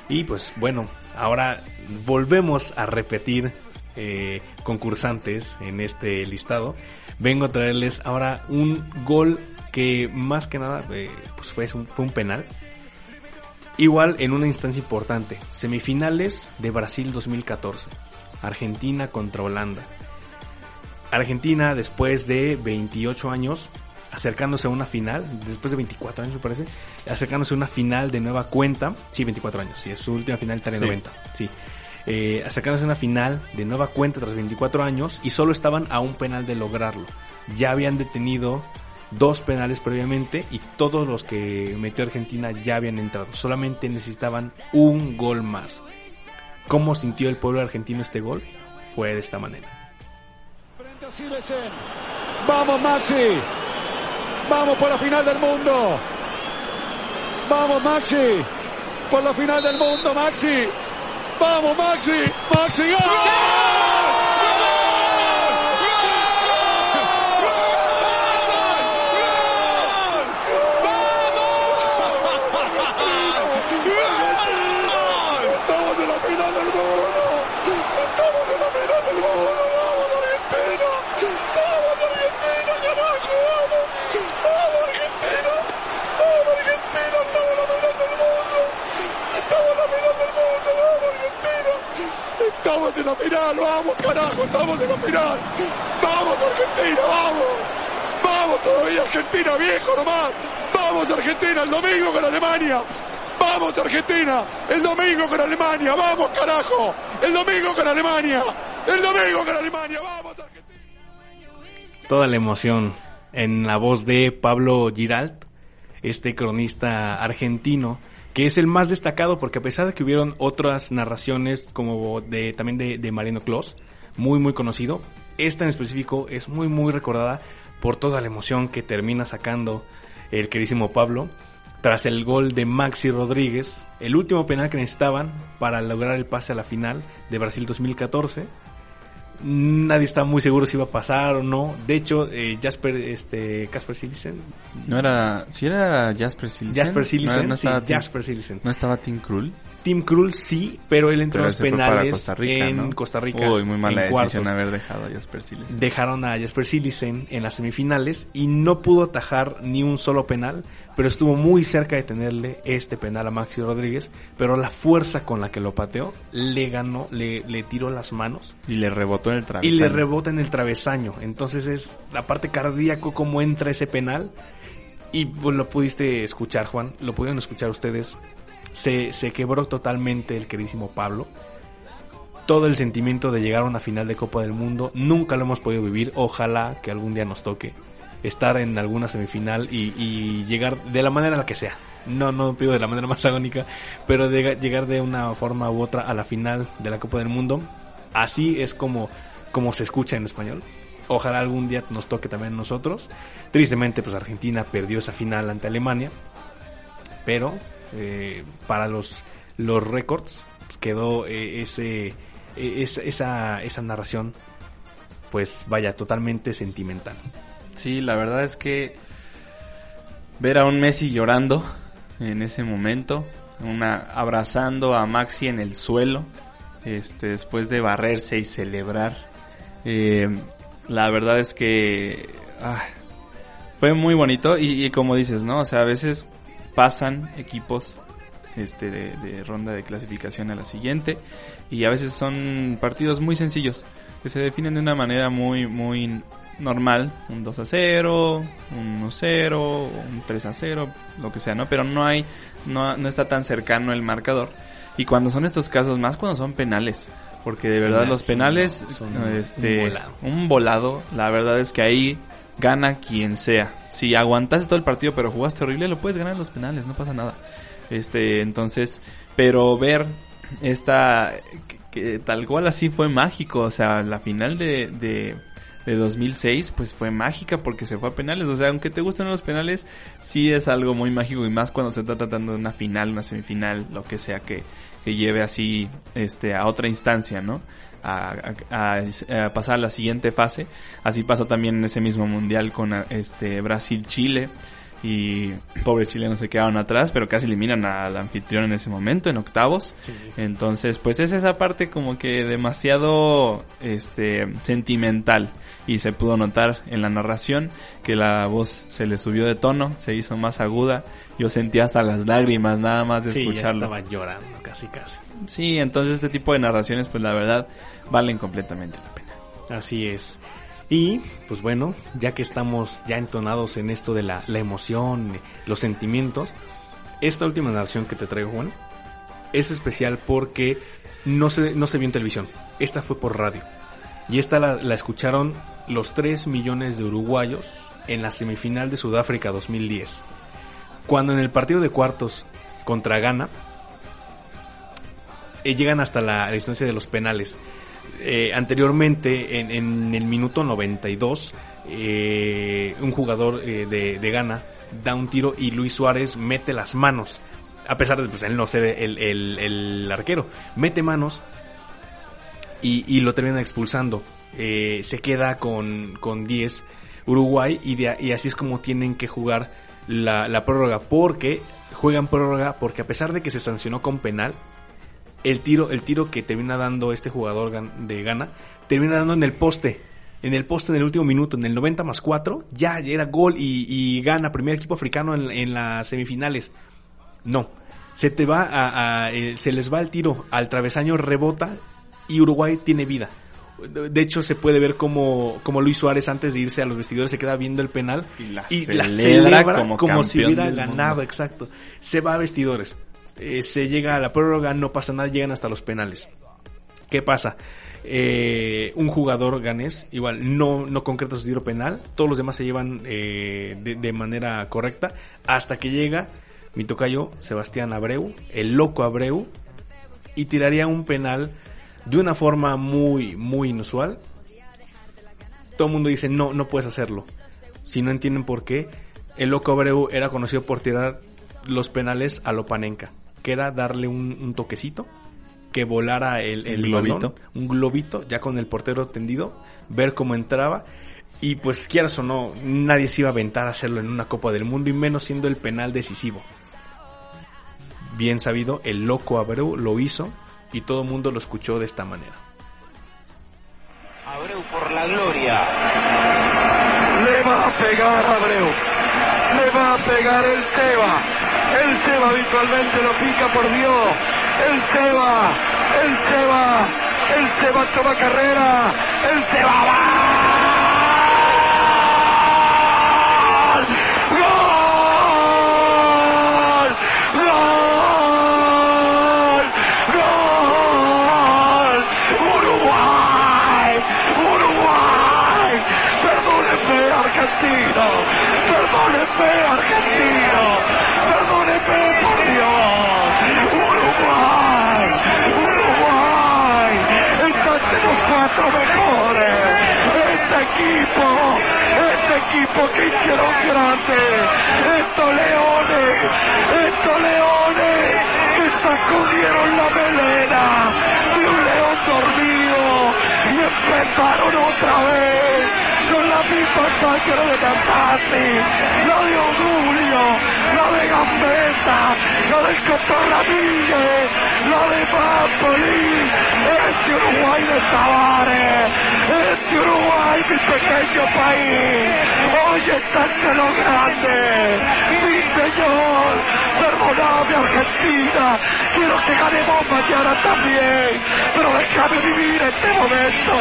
Y pues bueno, ahora volvemos a repetir eh, concursantes en este listado. Vengo a traerles ahora un gol que más que nada eh, pues fue un, fue un penal. Igual en una instancia importante, semifinales de Brasil 2014, Argentina contra Holanda. Argentina después de 28 años acercándose a una final, después de 24 años me parece, acercándose a una final de nueva cuenta, sí, 24 años, sí, es su última final Italia Sí. 90, sí, eh, acercándose a una final de nueva cuenta tras 24 años y solo estaban a un penal de lograrlo. Ya habían detenido dos penales previamente y todos los que metió Argentina ya habían entrado, solamente necesitaban un gol más. ¿Cómo sintió el pueblo argentino este gol? Fue de esta manera. Frente a Silesen. Vamos, Maxi. Vamos por la final del mundo. Vamos, Maxi. Por la final del mundo, Maxi. Vamos, Maxi. Maxi. La final. Vamos, carajo. Estamos en la final. Vamos, Argentina. Vamos. Vamos todavía, Argentina, viejo nomás. Vamos, Argentina, el domingo con Alemania. Vamos, Argentina, el domingo con Alemania. Vamos, carajo. El domingo con Alemania. El domingo con Alemania. Vamos, Argentina. toda la emoción en la voz de Pablo Giralt, este cronista argentino, que es el más destacado porque a pesar de que hubieron otras narraciones como de también de, de Mariano Clos, muy muy conocido, esta en específico es muy muy recordada por toda la emoción que termina sacando el queridísimo Pablo tras el gol de Maxi Rodríguez, el último penal que necesitaban para lograr el pase a la final de Brasil 2014 nadie está muy seguro si iba a pasar o no. De hecho, eh, Jasper, este, Casper Silisen, No era, si era Jasper Silesen. Jasper Silisen, no, no sí, estaba Tim- Jasper Silisen. no estaba Tim Krul. Tim Krul sí, pero él entró Pero en los penales Costa Rica, en ¿no? Costa Rica. Uy, muy mala decisión cuartos. haber dejado a Jasper Silesen. Dejaron a Jasper Silisen en las semifinales y no pudo atajar ni un solo penal, pero estuvo muy cerca de tenerle este penal a Maxi Rodríguez, pero la fuerza con la que lo pateó le ganó, le, le tiró las manos Y le rebotó en el y travesaño. le rebota en el travesaño. Entonces es la parte cardíaco cómo entra ese penal. Y pues, lo pudiste escuchar, Juan. Lo pudieron escuchar ustedes. Se, se quebró totalmente el queridísimo Pablo. Todo el sentimiento de llegar a una final de Copa del Mundo. Nunca lo hemos podido vivir. Ojalá que algún día nos toque estar en alguna semifinal y, y llegar de la manera en la que sea. No, no pido de la manera más agónica, pero de llegar de una forma u otra a la final de la Copa del Mundo. Así es como, como se escucha en español. Ojalá algún día nos toque también a nosotros. Tristemente, pues Argentina perdió esa final ante Alemania. Pero eh, para los, los récords pues, quedó eh, ese, esa, esa, esa narración, pues vaya, totalmente sentimental. Sí, la verdad es que ver a un Messi llorando en ese momento, una abrazando a Maxi en el suelo, este después de barrerse y celebrar. Eh, la verdad es que ah, fue muy bonito y, como dices, ¿no? O sea, a veces pasan equipos este de, de, ronda de clasificación a la siguiente y a veces son partidos muy sencillos que se definen de una manera muy muy normal, un 2 a 0, un 1 0, un 3 a 0, lo que sea, ¿no? Pero no hay, no, no está tan cercano el marcador. Y cuando son estos casos, más cuando son penales, porque de verdad los penales, son este, un volado. un volado, la verdad es que ahí gana quien sea. Si aguantaste todo el partido pero jugaste horrible, lo puedes ganar en los penales, no pasa nada. Este, entonces, pero ver esta, que, que tal cual así fue mágico, o sea, la final de, de de 2006 pues fue mágica porque se fue a penales. O sea, aunque te gusten los penales, sí es algo muy mágico y más cuando se está tratando de una final, una semifinal, lo que sea que, que lleve así este a otra instancia, ¿no? A, a, pasar a la siguiente fase. Así pasó también en ese mismo mundial con este Brasil-Chile y pobres chilenos se quedaron atrás, pero casi eliminan al anfitrión en ese momento, en octavos. Sí. Entonces, pues es esa parte como que demasiado este sentimental y se pudo notar en la narración que la voz se le subió de tono, se hizo más aguda. Yo sentía hasta las lágrimas nada más de sí, escucharlo. Ya estaba llorando casi casi. Sí, entonces este tipo de narraciones pues la verdad valen completamente la pena. Así es. Y, pues bueno, ya que estamos ya entonados en esto de la, emoción, los sentimientos, esta última narración que te traigo, Juan, es especial porque no se, no se vio en televisión. Esta fue por radio. Y esta la, la escucharon los 3 millones de uruguayos en la semifinal de Sudáfrica 2010. Cuando en el partido de cuartos contra Ghana, eh, llegan hasta la distancia de los penales eh, anteriormente, en, en, el minuto 92, eh, un jugador eh, de, de, Ghana da un tiro y Luis Suárez mete las manos. A pesar de pues, él no ser el, el, el arquero, mete manos y, lo termina expulsando. Eh, se queda con, con 10 Uruguay y, de, y así es como tienen que jugar la, la prórroga. Porque juegan prórroga porque a pesar de que se sancionó con penal, el tiro, el tiro que termina dando este jugador de Ghana, termina dando en el poste. En el poste en el último minuto, en el 90 más 4, ya, ya era gol y, y gana primer equipo africano en, en, las semifinales. No, se te va a, a eh, se les va el tiro al travesaño, rebota y Uruguay tiene vida. De hecho, se puede ver como, como Luis Suárez antes de irse a los vestidores se queda viendo el penal y la y celebra, la celebra como, como si hubiera ganado, mundo. exacto. Se va a vestidores se llega a la prórroga, no pasa nada, llegan hasta los penales. ¿Qué pasa? Eh, un jugador ganés, igual, no, no concreta su tiro penal, todos los demás se llevan eh, de, de, manera correcta, hasta que llega mi tocayo Sebastián Abreu, el loco Abreu, y tiraría un penal de una forma muy, muy inusual. Todo el mundo dice, no, no puedes hacerlo. Si no entienden por qué, el loco Abreu era conocido por tirar los penales a Lopanenka que era darle un, un toquecito, que volara el, globito. balón, un globito, ya con el portero tendido, ver cómo entraba. Y pues quieras o no, nadie se iba a aventar a hacerlo en una Copa del Mundo y menos siendo el penal decisivo. Bien sabido, el loco Abreu lo hizo y todo el mundo lo escuchó de esta manera. Abreu por la gloria. Le va a pegar Abreu. Le va a pegar el Teba. El Seba habitualmente lo pica por Dios. El Seba, el Seba, el Seba toma carrera. El Seba va. mejores. Este equipo, este equipo que hicieron grande, estos leones, estos leones que sacudieron la melena de un león dormido y empezaron otra vez con la misma sangre de Cantati, la de Odulio, la de Gambetta, la del Cotorramille. De Napoli, este Uruguay de Tavares, este Uruguay, mi pequeño país, hoy está entre los grandes, mi señor, perdoname Argentina, quiero que ganemos mañana también, pero déjame vivir este momento,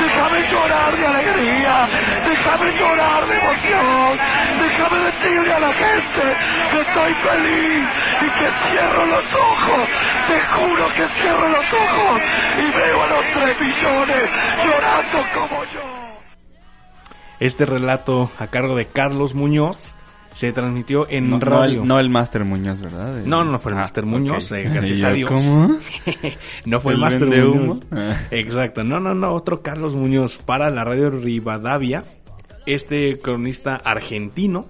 déjame llorar de alegría, déjame llorar de emoción, déjame decirle a la gente que estoy feliz y que cierro los ojos, te juro que cierro los ojos y veo a los tres millones llorando como yo. Este relato a cargo de Carlos Muñoz se transmitió en No, no radio. el, no el Master Muñoz, ¿verdad? No, no fue el Master Muñoz, eh, gracias yo, a Dios. ¿Cómo? no fue el, ¿El Master? Muñoz. Ah. Exacto. No, no, no. Otro Carlos Muñoz para la radio Rivadavia. Este cronista argentino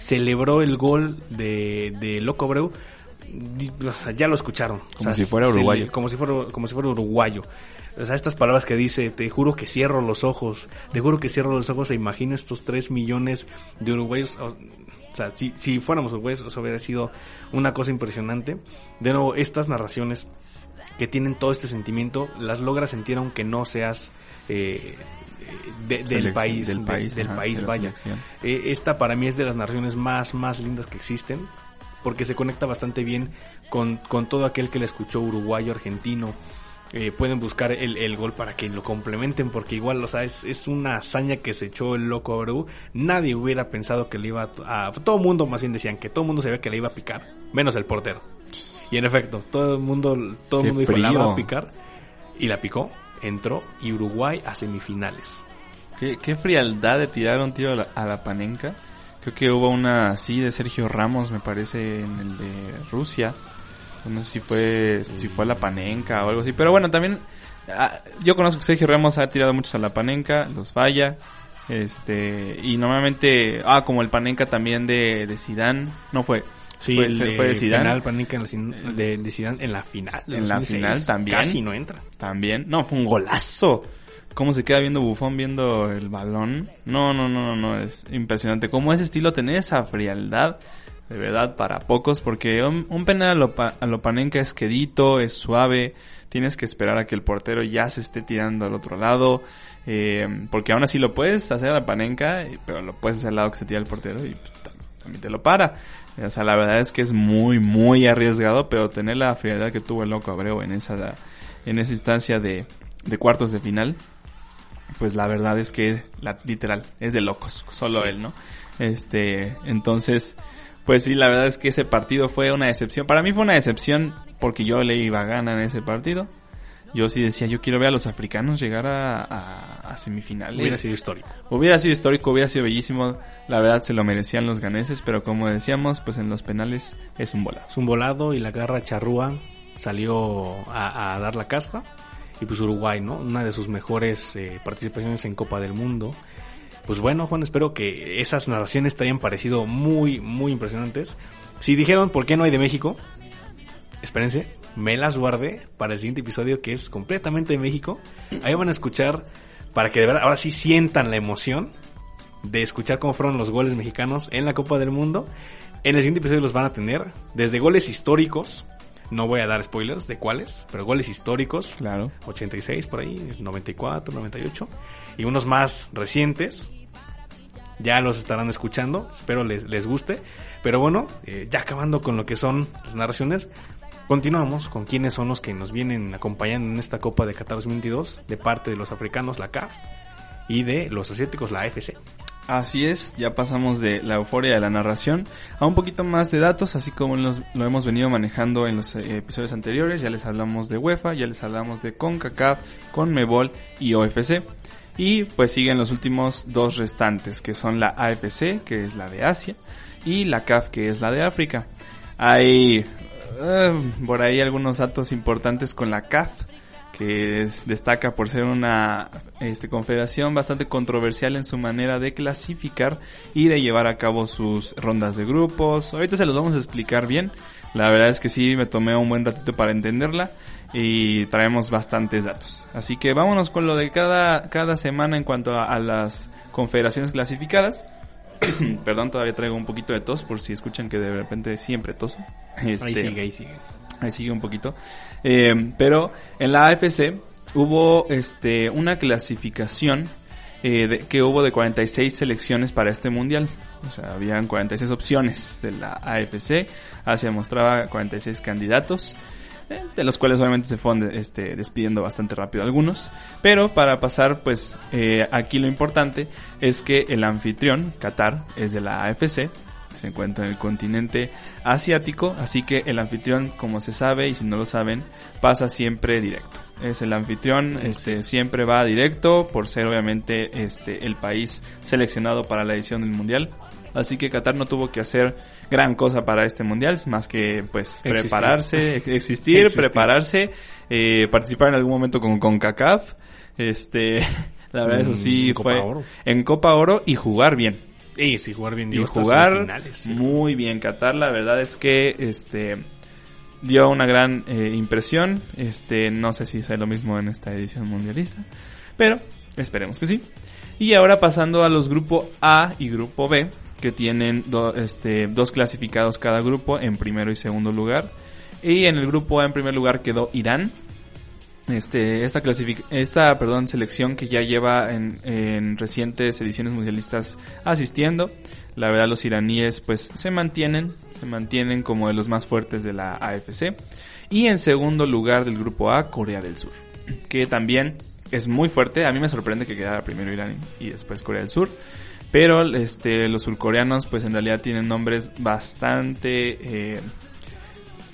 celebró el gol de, de Loco Abreu. Di- o sea, ya lo escucharon. O Como sea, si fuera le- uruguayo. como si fuera, como si fuera uruguayo. O sea, estas palabras que dice, te juro que cierro los ojos, te juro que cierro los ojos e imagino estos 3 millones de uruguayos. O, o sea, si, si fuéramos uruguayos, eso hubiera sido una cosa impresionante. De nuevo, estas narraciones que tienen todo este sentimiento, las logras sentir aunque no seas eh, de- del país, del de- país, del país, de vaya. Eh, esta para mí es de las narraciones más, más lindas que existen, porque se conecta bastante bien con, con todo aquel que la escuchó uruguayo, argentino. Eh, pueden buscar el, el gol para que lo complementen, porque igual, o sea, es, es una hazaña que se echó el loco Abreu. Nadie hubiera pensado que le iba a, a- Todo el mundo, más bien decían que todo el mundo sabía que le iba a picar, menos el portero. Y en efecto, todo el mundo, todo el mundo dijo, la va a picar. Y la picó, entró, y Uruguay a semifinales. ¿Qué, qué frialdad de tirar un tiro a la, a la panenca. Creo que hubo una así de Sergio Ramos, me parece, en el de Rusia. No sé si fue, si fue a la panenca o algo así. Pero bueno, también ah, yo conozco que Sergio Ramos ha tirado muchos a la panenca, los falla. Este, y normalmente, ah, como el panenca también de, de Zidane, no fue. Sí, fue, el de fue de Zidane. penal, Panica en la sin- de, de Zidane en la final. En la 2006. final también. Casi no entra. También. No, fue un golazo. Cómo se queda viendo Bufón viendo el balón. No, no, no, no, no. Es impresionante. Cómo ese estilo tener esa frialdad. De verdad, para pocos. Porque un, un penal a lo, pa- a lo panenca es quedito, es suave. Tienes que esperar a que el portero ya se esté tirando al otro lado. Eh, porque aún así lo puedes hacer a la panenca, pero lo puedes hacer al lado que se tira el portero y pues, te lo para. O sea, la verdad es que es muy, muy arriesgado, pero tener la frialdad que tuvo el loco Abreu en esa, en esa instancia de, de cuartos de final, pues la verdad es que la, literal es de locos, solo Sí. él, ¿no? Este, entonces, pues sí, la verdad es que ese partido fue una decepción. Para mí fue una decepción porque yo le iba a ganar en ese partido. Yo sí decía, yo quiero ver a los africanos llegar a, a- a semifinales. Hubiera sido histórico. Hubiera sido histórico, hubiera sido bellísimo. La verdad se lo merecían los ganeses, pero como decíamos, pues en los penales es un volado. Es un volado y la garra charrúa salió a, a dar la casta. Y pues Uruguay, ¿no? Una de sus mejores eh, participaciones en Copa del Mundo. Pues bueno, Juan, espero que esas narraciones te hayan parecido muy, muy impresionantes. Si dijeron por qué no hay de México, espérense, me las guardé para el siguiente episodio que es completamente de México. Ahí van a escuchar para que de verdad ahora sí sientan la emoción de escuchar cómo fueron los goles mexicanos en la Copa del Mundo. En el siguiente episodio los van a tener desde goles históricos. No voy a dar spoilers de cuáles, pero goles históricos. Claro. 86 por ahí, 94, 98. Y unos más recientes. Ya los estarán escuchando. Espero les, les guste. Pero bueno, eh, ya acabando con lo que son las narraciones. Continuamos con quiénes son los que nos vienen acompañando en esta Copa de Qatar 2022 de parte de los africanos, la CAF, y de los asiáticos, la AFC. Así es, ya pasamos de la euforia de la narración a un poquito más de datos, así como los- lo hemos venido manejando en los eh, episodios anteriores. Ya les hablamos de UEFA, ya les hablamos de CONCACAF, CONMEBOL y OFC. Y pues siguen los últimos dos restantes, que son la AFC, que es la de Asia, y la CAF, que es la de África. Eh, por ahí algunos datos importantes con la CAF. que es- destaca por ser una este, confederación bastante controversial en su manera de clasificar y de llevar a cabo sus rondas de grupos. Ahorita se los vamos a explicar bien. La verdad es que sí, me tomé un buen ratito para entenderla y traemos bastantes datos. Así que vámonos con lo de cada, cada semana en cuanto a las confederaciones clasificadas. Perdón, todavía traigo un poquito de tos por si escuchan que de repente siempre toso. Ahí Este, sigue, ahí sigue. Ahí sigue un poquito. Eh, pero en la AFC hubo este una clasificación eh, de- que hubo de 46 selecciones para este mundial. O sea, habían 46 opciones de la AFC. Asia mostraba 46 candidatos. Eh, De los cuales obviamente se fueron este, despidiendo bastante rápido algunos. Pero para pasar, pues eh, aquí lo importante es que el anfitrión, Qatar, es de la AFC se encuentra en el continente asiático, así que el anfitrión, como se sabe y si no lo saben, pasa siempre directo. Es el anfitrión, este siempre va directo por ser obviamente este el país seleccionado para la edición del mundial. Así que Qatar no tuvo que hacer gran cosa para este mundial, más que pues Existir. prepararse, existir, Existir. prepararse, eh, participar en algún momento con CONCACAF, este, la verdad eso sí En Copa fue Oro. en Copa Oro y jugar bien Y sí, jugar bien. y jugar sí. muy bien Qatar la verdad es que este dio una gran eh, impresión este no sé si sea lo mismo en esta edición mundialista pero esperemos que sí y ahora pasando a los grupo A y grupo B que tienen este, dos clasificados cada grupo en primero y segundo lugar y en el grupo A en primer lugar quedó Irán este, esta esta, perdón, selección que ya lleva en, en recientes ediciones mundialistas asistiendo. La verdad los iraníes pues se mantienen, se mantienen como de los más fuertes de la AFC. Y en segundo lugar del grupo A, Corea del Sur, que también es muy fuerte. A mí me sorprende que quedara primero Irán y después Corea del Sur. Pero este, los surcoreanos pues en realidad tienen nombres bastante... eh,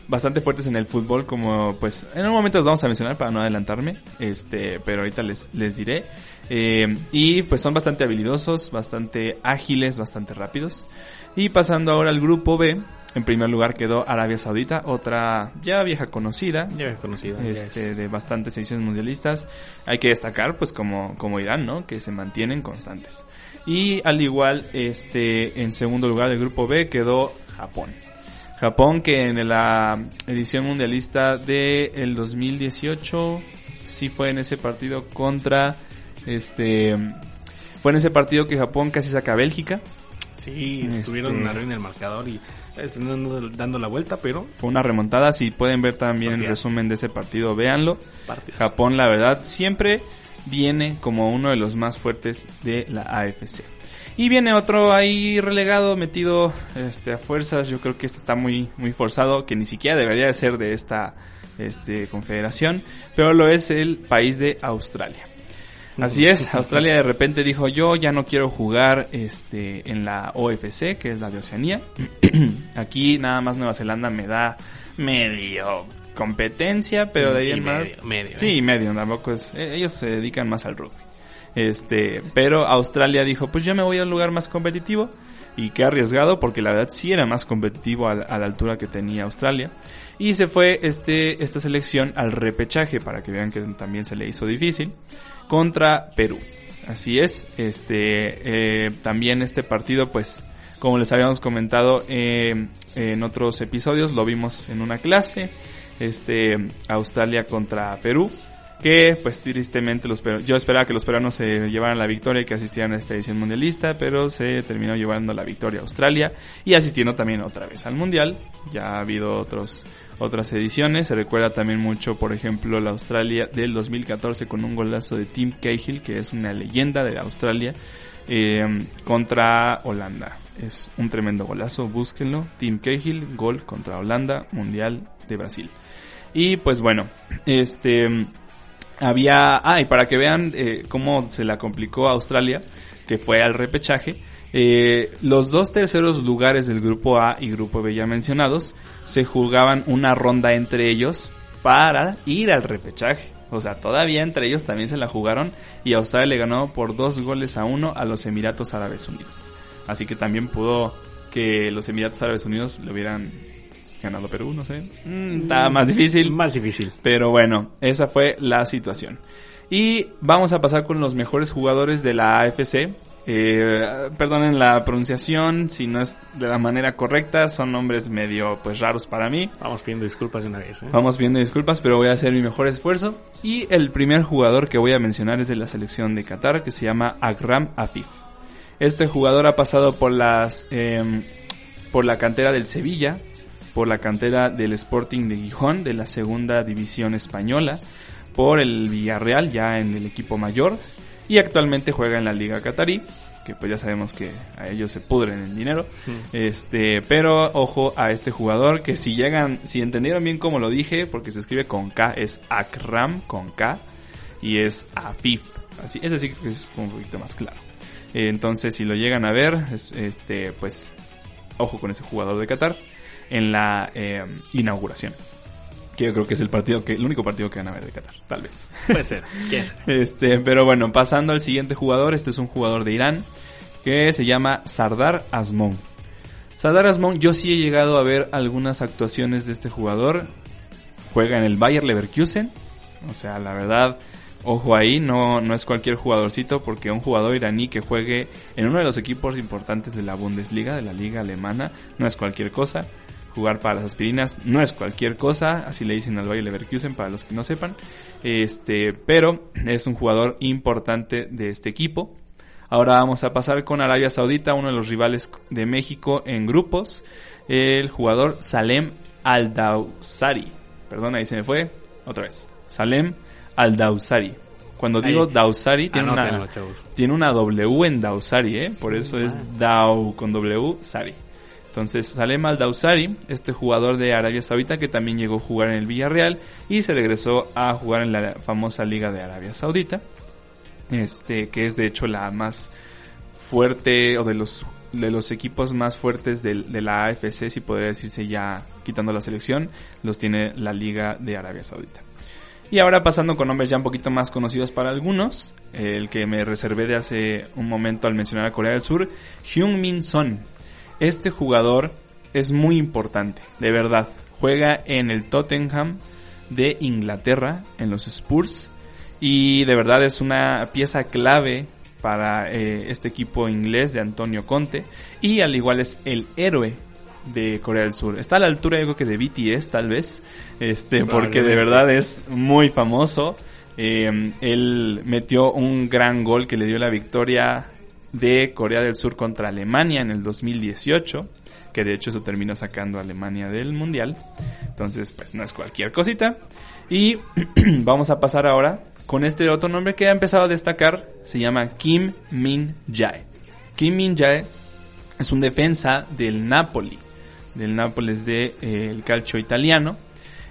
bastante fuertes en el fútbol como pues en un momento los vamos a mencionar para no adelantarme este pero ahorita les les diré Eh, y pues son bastante habilidosos bastante ágiles bastante rápidos y pasando ahora al grupo B en primer lugar quedó Arabia Saudita otra ya vieja conocida Ya es conocido. ya este, es. de bastantes ediciones mundialistas. Hay que destacar, pues, como, como Irán, ¿no? Que se mantienen constantes. Y al igual, este, en segundo lugar del grupo B quedó Japón. Japón que en la edición mundialista de el 2018 sí fue en ese partido contra este fue en ese partido que Japón casi saca a Bélgica Sí, Este- estuvieron arriba en el marcador y estuvieron dando, la vuelta, pero fue una remontada si pueden ver también el resumen de ese partido véanlo partido. Japón, la verdad, siempre viene como uno de los más fuertes de la AFC. Y viene otro ahí relegado, metido este, a fuerzas. Yo creo que este está muy, muy forzado, que ni siquiera debería de ser de esta este, confederación, pero lo es el país de Australia. Así es, Australia de repente dijo yo ya no quiero jugar este en la OFC, que es la de Oceanía. Aquí nada más Nueva Zelanda me da medio competencia, pero de ahí Y en más medio, medio, Sí, ¿eh? medio, tampoco es eh, ellos se dedican más al rugby. Este, pero Australia dijo, pues yo me voy a un lugar más competitivo y qué arriesgado porque la verdad sí era más competitivo a, la- a la altura que tenía Australia y se fue este esta selección al repechaje para que vean que también se le hizo difícil contra Perú. Así es, este eh, también este partido pues como les habíamos comentado eh, en otros episodios lo vimos en una clase este Australia contra Perú que pues tristemente los peru- yo esperaba que los peruanos se llevaran la victoria y que asistieran a esta edición mundialista, pero se terminó llevando la victoria a Australia y asistiendo también otra vez al mundial. Ya ha habido otros otras ediciones, se recuerda también mucho, por ejemplo, la Australia del 2014 con un golazo de Tim Cahill, que es una leyenda de Australia, eh, contra Holanda. Es un tremendo golazo, búsquenlo. Tim Cahill, gol contra Holanda, Mundial de Brasil. Y pues bueno, este había, ah, y para que vean eh, cómo se la complicó a Australia, que fue al repechaje, eh, los dos terceros lugares del grupo A y grupo B ya mencionados se jugaban una ronda entre ellos para ir al repechaje. O sea, todavía entre ellos también se la jugaron y Australia le ganó por dos goles a uno a los Emiratos Árabes Unidos. Así que también pudo que los Emiratos Árabes Unidos le hubieran ganado Perú, no sé. Mm, está más difícil. Más difícil. Pero bueno, esa fue la situación. Y vamos a pasar con los mejores jugadores de la AFC. Eh, perdonen la pronunciación, si no es de la manera correcta, son nombres medio pues raros para mí. Vamos pidiendo disculpas de una vez. ¿eh? Vamos pidiendo disculpas, pero voy a hacer mi mejor esfuerzo. Y el primer jugador que voy a mencionar es de la selección de Qatar, que se llama Akram Afif. Este jugador ha pasado por las em, por la cantera del Sevilla, por la cantera del Sporting de Gijón, de la segunda división española, por el Villarreal ya en el equipo mayor y actualmente juega en la Liga Qatarí, que pues ya sabemos que a ellos se pudren el dinero. Este, pero ojo a este jugador que si llegan, si entendieron bien como lo dije, porque se escribe con K, es Akram con K y es Afif. Así, ese sí que es un poquito más claro. Entonces, si lo llegan a ver, este, pues, ojo con ese jugador de Qatar en la eh, inauguración. Que yo creo que es el partido que, el único partido que van a ver de Qatar, tal vez. Puede ser, quién sabe. Este, pero bueno, pasando al siguiente jugador, este es un jugador de Irán que se llama Sardar Asmon. Sardar Asmon, yo sí he llegado a ver algunas actuaciones de este jugador. Juega en el Bayer Leverkusen. O sea, la verdad, ojo ahí, no, no es cualquier jugadorcito, porque un jugador iraní que juegue en uno de los equipos importantes de la Bundesliga, de la liga alemana, no es cualquier cosa jugar para las aspirinas no es cualquier cosa, así le dicen al Bayer Leverkusen para los que no sepan. Este, pero es un jugador importante de este equipo. Ahora vamos a pasar con Arabia Saudita, uno de los rivales de México en grupos. El jugador Salem Al-Dawsari. Perdón, ahí se me fue. Otra vez. Salem Al-Dawsari. Cuando digo Ahí. Dawsari, tiene una, chavos. tiene una W en Dawsari, ¿eh? Por eso es Daw con W, Sari. Entonces, Salem Al-Dawsari, este jugador de Arabia Saudita que también llegó a jugar en el Villarreal y se regresó a jugar en la famosa Liga de Arabia Saudita. Este, que es de hecho la más fuerte o de los de los equipos más fuertes del- de, la AFC, si podría decirse ya quitando la selección, los tiene la Liga de Arabia Saudita. Y ahora pasando con nombres ya un poquito más conocidos para algunos, el que me reservé de hace un momento al mencionar a Corea del Sur, Hyun Min Son. Este jugador es muy importante, de verdad. Juega en el Tottenham de Inglaterra, en los Spurs, y de verdad es una pieza clave para eh, este equipo inglés de Antonio Conte, y al igual es el héroe de Corea del Sur. Está a la altura, yo creo que de BTS, tal vez, este, porque de verdad es muy famoso. Eh, él metió un gran gol que le dio la victoria de Corea del Sur contra Alemania en el 2018, que de hecho eso terminó sacando a Alemania del Mundial. Entonces, pues no es cualquier cosita. Y vamos a pasar ahora con este otro nombre que ha empezado a destacar, se llama Kim Min Jae. Kim Min Jae es un defensa del Napoli, del Nápoles de eh, calcio italiano.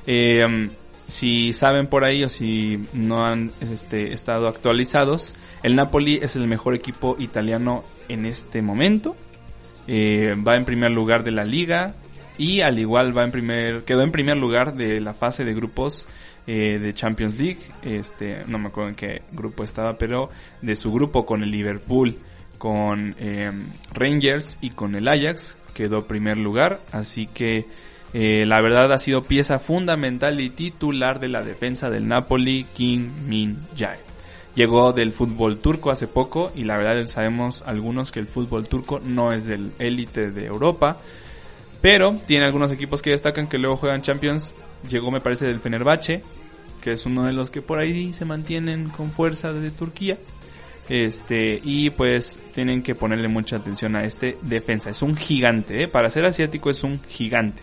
Eh, si saben por ahí o si no han este, estado actualizados, el Napoli es el mejor equipo italiano en este momento. Eh, va en primer lugar de la liga y al igual va en primer quedó en primer lugar de la fase de grupos eh, de Champions League. Este no me acuerdo en qué grupo estaba, pero de su grupo con el Liverpool, con eh, Rangers y con el Ajax quedó primer lugar. Así que eh, la verdad ha sido pieza fundamental y titular de la defensa del Napoli, Kim Min Jae. Llegó del fútbol turco hace poco y la verdad sabemos algunos que el fútbol turco no es del élite de Europa, pero tiene algunos equipos que destacan que luego juegan Champions. Llegó me parece del Fenerbahce, que es uno de los que por ahí se mantienen con fuerza de Turquía. Este, y pues tienen que ponerle mucha atención a este defensa. Es un gigante, ¿eh? para ser asiático es un gigante.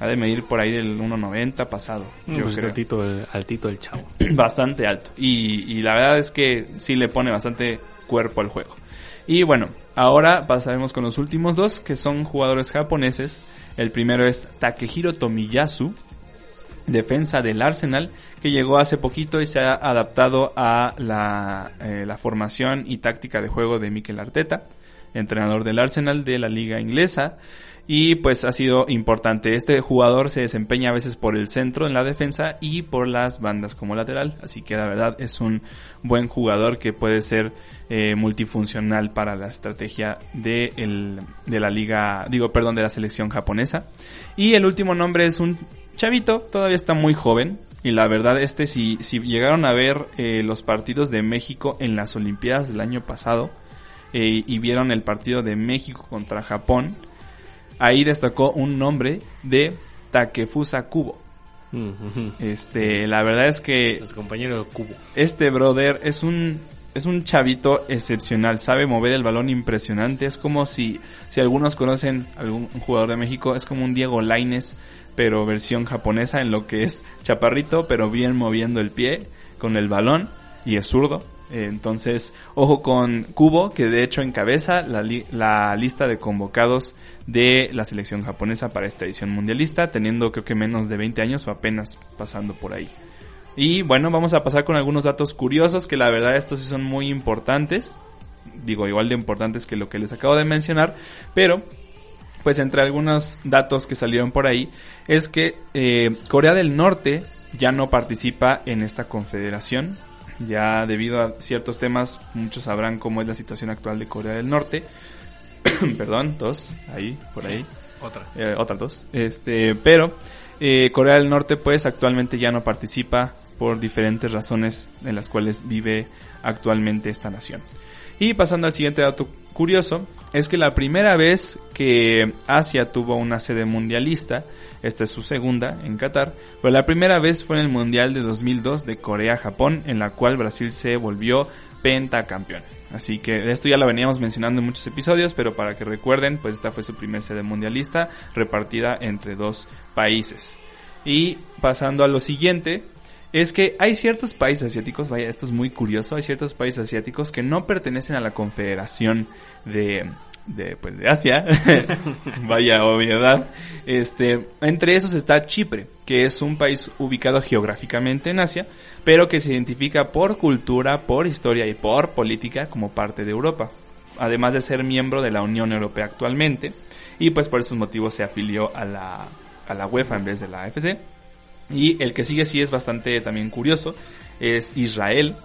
Ha de medir por ahí del 1.90 pasado. Yo yo creo. altito, el, altito el chavo. bastante alto. Y, y la verdad es que sí le pone bastante cuerpo al juego. Y bueno, ahora pasaremos con los últimos dos, que son jugadores japoneses. El primero es Takehiro Tomiyasu, defensa del Arsenal, que llegó hace poquito y se ha adaptado a la, eh, la formación y táctica de juego de Mikel Arteta, entrenador del Arsenal de la liga inglesa. Y pues ha sido importante. Este jugador se desempeña a veces por el centro en la defensa y por las bandas como lateral, así que la verdad es un buen jugador que puede ser eh, multifuncional para la estrategia de, el, de la liga, digo, perdón, de la selección japonesa. Y el último nombre es un chavito, todavía está muy joven, y la verdad, este, si, si llegaron a ver eh, los partidos de México en las Olimpiadas del año pasado eh, y vieron el partido de México contra Japón, ahí destacó un nombre de Takefusa Kubo. Este, la verdad es que... compañero Kubo. Este brother es un es un chavito excepcional, sabe mover el balón impresionante, es como si si algunos conocen algún jugador de México, es como un Diego Laines, pero versión japonesa en lo que es chaparrito, pero bien moviendo el pie con el balón y es zurdo. Entonces, ojo con Kubo, que de hecho encabeza la, lista de convocados de la selección japonesa para esta edición mundialista, teniendo creo que menos de 20 años o apenas pasando por ahí. Y bueno, vamos a pasar con algunos datos curiosos que la verdad estos sí son muy importantes. Digo, igual de importantes que lo que les acabo de mencionar, pero pues entre algunos datos que salieron por ahí es que eh, Corea del Norte ya no participa en esta confederación ya debido a ciertos temas, muchos sabrán cómo es la situación actual de Corea del Norte. Perdón, dos, ahí, por ahí. Otra. Eh, otras dos. Este, pero eh, Corea del Norte pues actualmente ya no participa por diferentes razones en las cuales vive actualmente esta nación. Y pasando al siguiente dato curioso, es que la primera vez que Asia tuvo una sede mundialista, esta es su segunda en Qatar, pero la primera vez fue en el Mundial de 2002 de Corea-Japón, en la cual Brasil se volvió pentacampeón. Así que esto ya lo veníamos mencionando en muchos episodios, pero para que recuerden, pues esta fue su primer sede mundialista repartida entre dos países. Y pasando a lo siguiente, es que hay ciertos países asiáticos, vaya, esto es muy curioso, hay ciertos países asiáticos que no pertenecen a la Confederación de, de, pues, de Asia, vaya obviedad, este, entre esos está Chipre, que es un país ubicado geográficamente en Asia, pero que se identifica por cultura, por historia y por política como parte de Europa, además de ser miembro de la Unión Europea actualmente, y pues por esos motivos se afilió a la, a la UEFA en vez de la AFC. Y el que sigue sí es bastante también curioso, es Israel,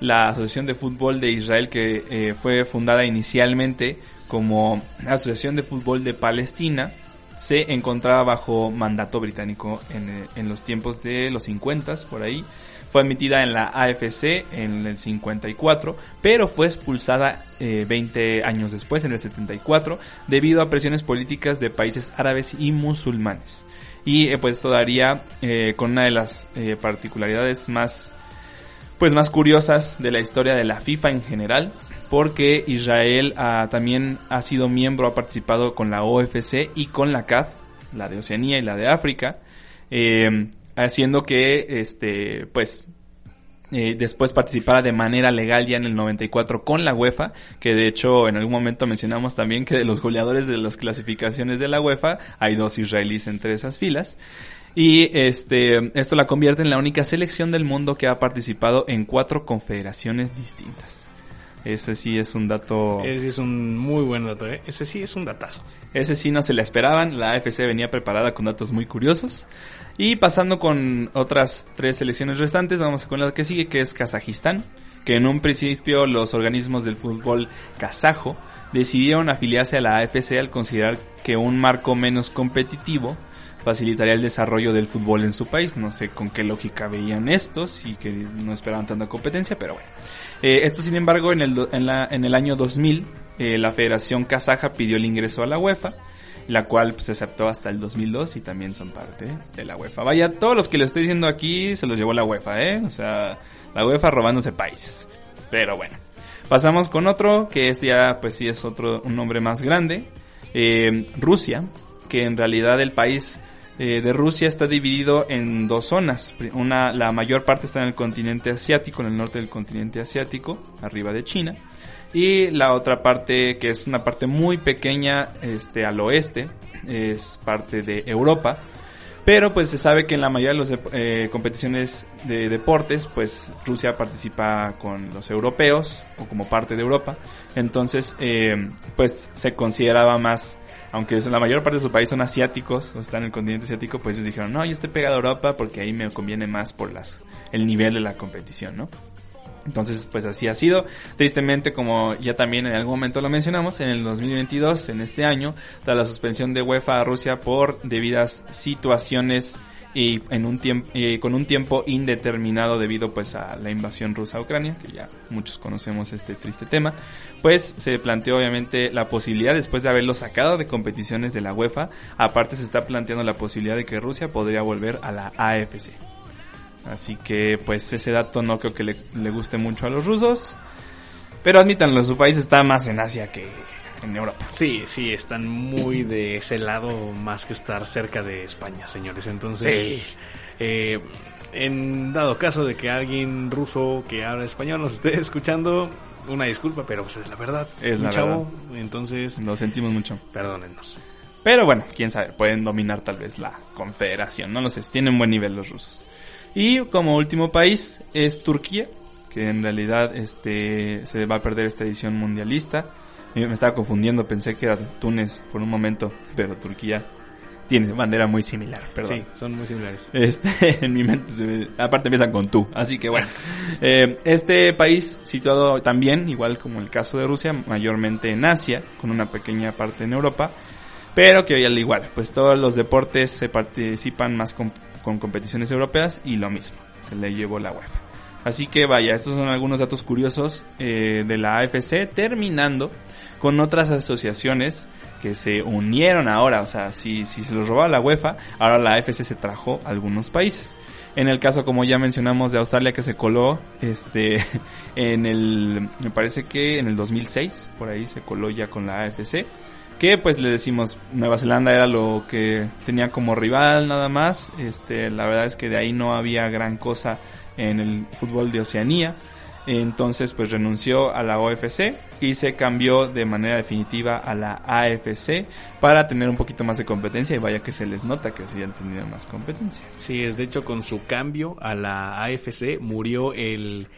la Asociación de Fútbol de Israel que eh, fue fundada inicialmente como Asociación de Fútbol de Palestina, se encontraba bajo mandato británico en, eh, en los tiempos de los 50 por ahí. Fue admitida en la AFC en el 54, pero fue expulsada eh, 20 años después, en el 74, debido a presiones políticas de países árabes y musulmanes. Y eh, pues esto daría eh, con una de las particularidades más pues más curiosas de la historia de la FIFA en general, porque Israel ah, también ha sido miembro, ha participado con la OFC y con la CAF, la de Oceanía y la de África, eh, haciendo que este pues eh, después participara de manera legal ya en el 94 con la UEFA, que de hecho en algún momento mencionamos también que de los goleadores de las clasificaciones de la UEFA hay dos israelíes entre esas filas. Y este, esto la convierte en la única selección del mundo que ha participado en cuatro confederaciones distintas. Ese sí es un dato. Ese es un muy buen dato, ¿eh? Ese sí es un datazo. Ese sí no se le esperaban. La AFC venía preparada con datos muy curiosos. Y pasando con otras tres selecciones restantes, vamos con la que sigue, que es Kazajistán. Que en un principio los organismos del fútbol kazajo decidieron afiliarse a la AFC al considerar que un marco menos competitivo facilitaría el desarrollo del fútbol en su país. No sé con qué lógica veían estos y que no esperaban tanta competencia, pero bueno. Eh, esto, sin embargo, en el, en, la, en el año 2000, eh, la Federación Kazaja pidió el ingreso a la UEFA, la cual pues, se aceptó hasta el 2002 y también son parte de la UEFA. Vaya, todos los que les estoy diciendo aquí se los llevó la UEFA, ¿eh? O sea, la UEFA robándose países. Pero bueno. Pasamos con otro, que este ya, pues sí es otro, un nombre más grande. Eh, Rusia, que en realidad el país eh, de Rusia está dividido en dos zonas. Una, la mayor parte está en el continente asiático, en el norte del continente asiático, arriba de China. Y la otra parte, que es una parte muy pequeña, este, al oeste, es parte de Europa. Pero pues se sabe que en la mayoría de las eh, competiciones de deportes, pues Rusia participa con los europeos o como parte de Europa. Entonces, eh, pues se consideraba más, aunque la mayor parte de su país son asiáticos o están en el continente asiático, pues ellos dijeron, no, yo estoy pegado a Europa porque ahí me conviene más por las, el nivel de la competición, ¿no? Entonces, pues así ha sido. Tristemente, como ya también en algún momento lo mencionamos, en el 2022, en este año, tras la suspensión de UEFA a Rusia por debidas situaciones y en un con un tiempo indeterminado debido pues a la invasión rusa a Ucrania, que ya muchos conocemos este triste tema, pues se planteó obviamente la posibilidad después de haberlo sacado de competiciones de la UEFA, aparte se está planteando la posibilidad de que Rusia podría volver a la AFC. Así que pues ese dato no creo que le, le guste mucho a los rusos. Pero admítanlo, su país está más en Asia que en Europa. Sí, sí, están muy de ese lado más que estar cerca de España, señores. Entonces, eh, en dado caso de que alguien ruso que habla español nos esté escuchando, una disculpa, pero pues es la verdad. Es Un la chavo, verdad. entonces Lo sentimos mucho. perdónennos. Pero bueno, quién sabe, pueden dominar tal vez la confederación, no lo sé, tienen buen nivel los rusos. Y como último país es Turquía, que en realidad este se va a perder esta edición mundialista. Me estaba confundiendo, pensé que era Túnez por un momento, pero Turquía tiene bandera muy similar, perdón. Sí, son muy similares. Este, en mi mente se aparte empiezan con tú, así que bueno. Eh, este país situado también, igual como el caso de Rusia, mayormente en Asia, con una pequeña parte en Europa, pero que hoy al igual, pues todos los deportes se participan más con, con competiciones europeas y lo mismo, se le llevó la UEFA. Así que vaya, estos son algunos datos curiosos eh, de la AFC, terminando con otras asociaciones que se unieron ahora, o sea, si, si se los robaba la UEFA, ahora la AFC se trajo a algunos países. En el caso, como ya mencionamos, de Australia que se coló, este, en el, me parece que en el 2006, por ahí se coló ya con la AFC, que pues le decimos, Nueva Zelanda era lo que tenía como rival nada más, este, la verdad es que de ahí no había gran cosa en el fútbol de Oceanía, entonces pues renunció a la OFC y se cambió de manera definitiva a la AFC para tener un poquito más de competencia y vaya que se les nota que sí han tenido más competencia. Sí, es de hecho con su cambio a la AFC murió el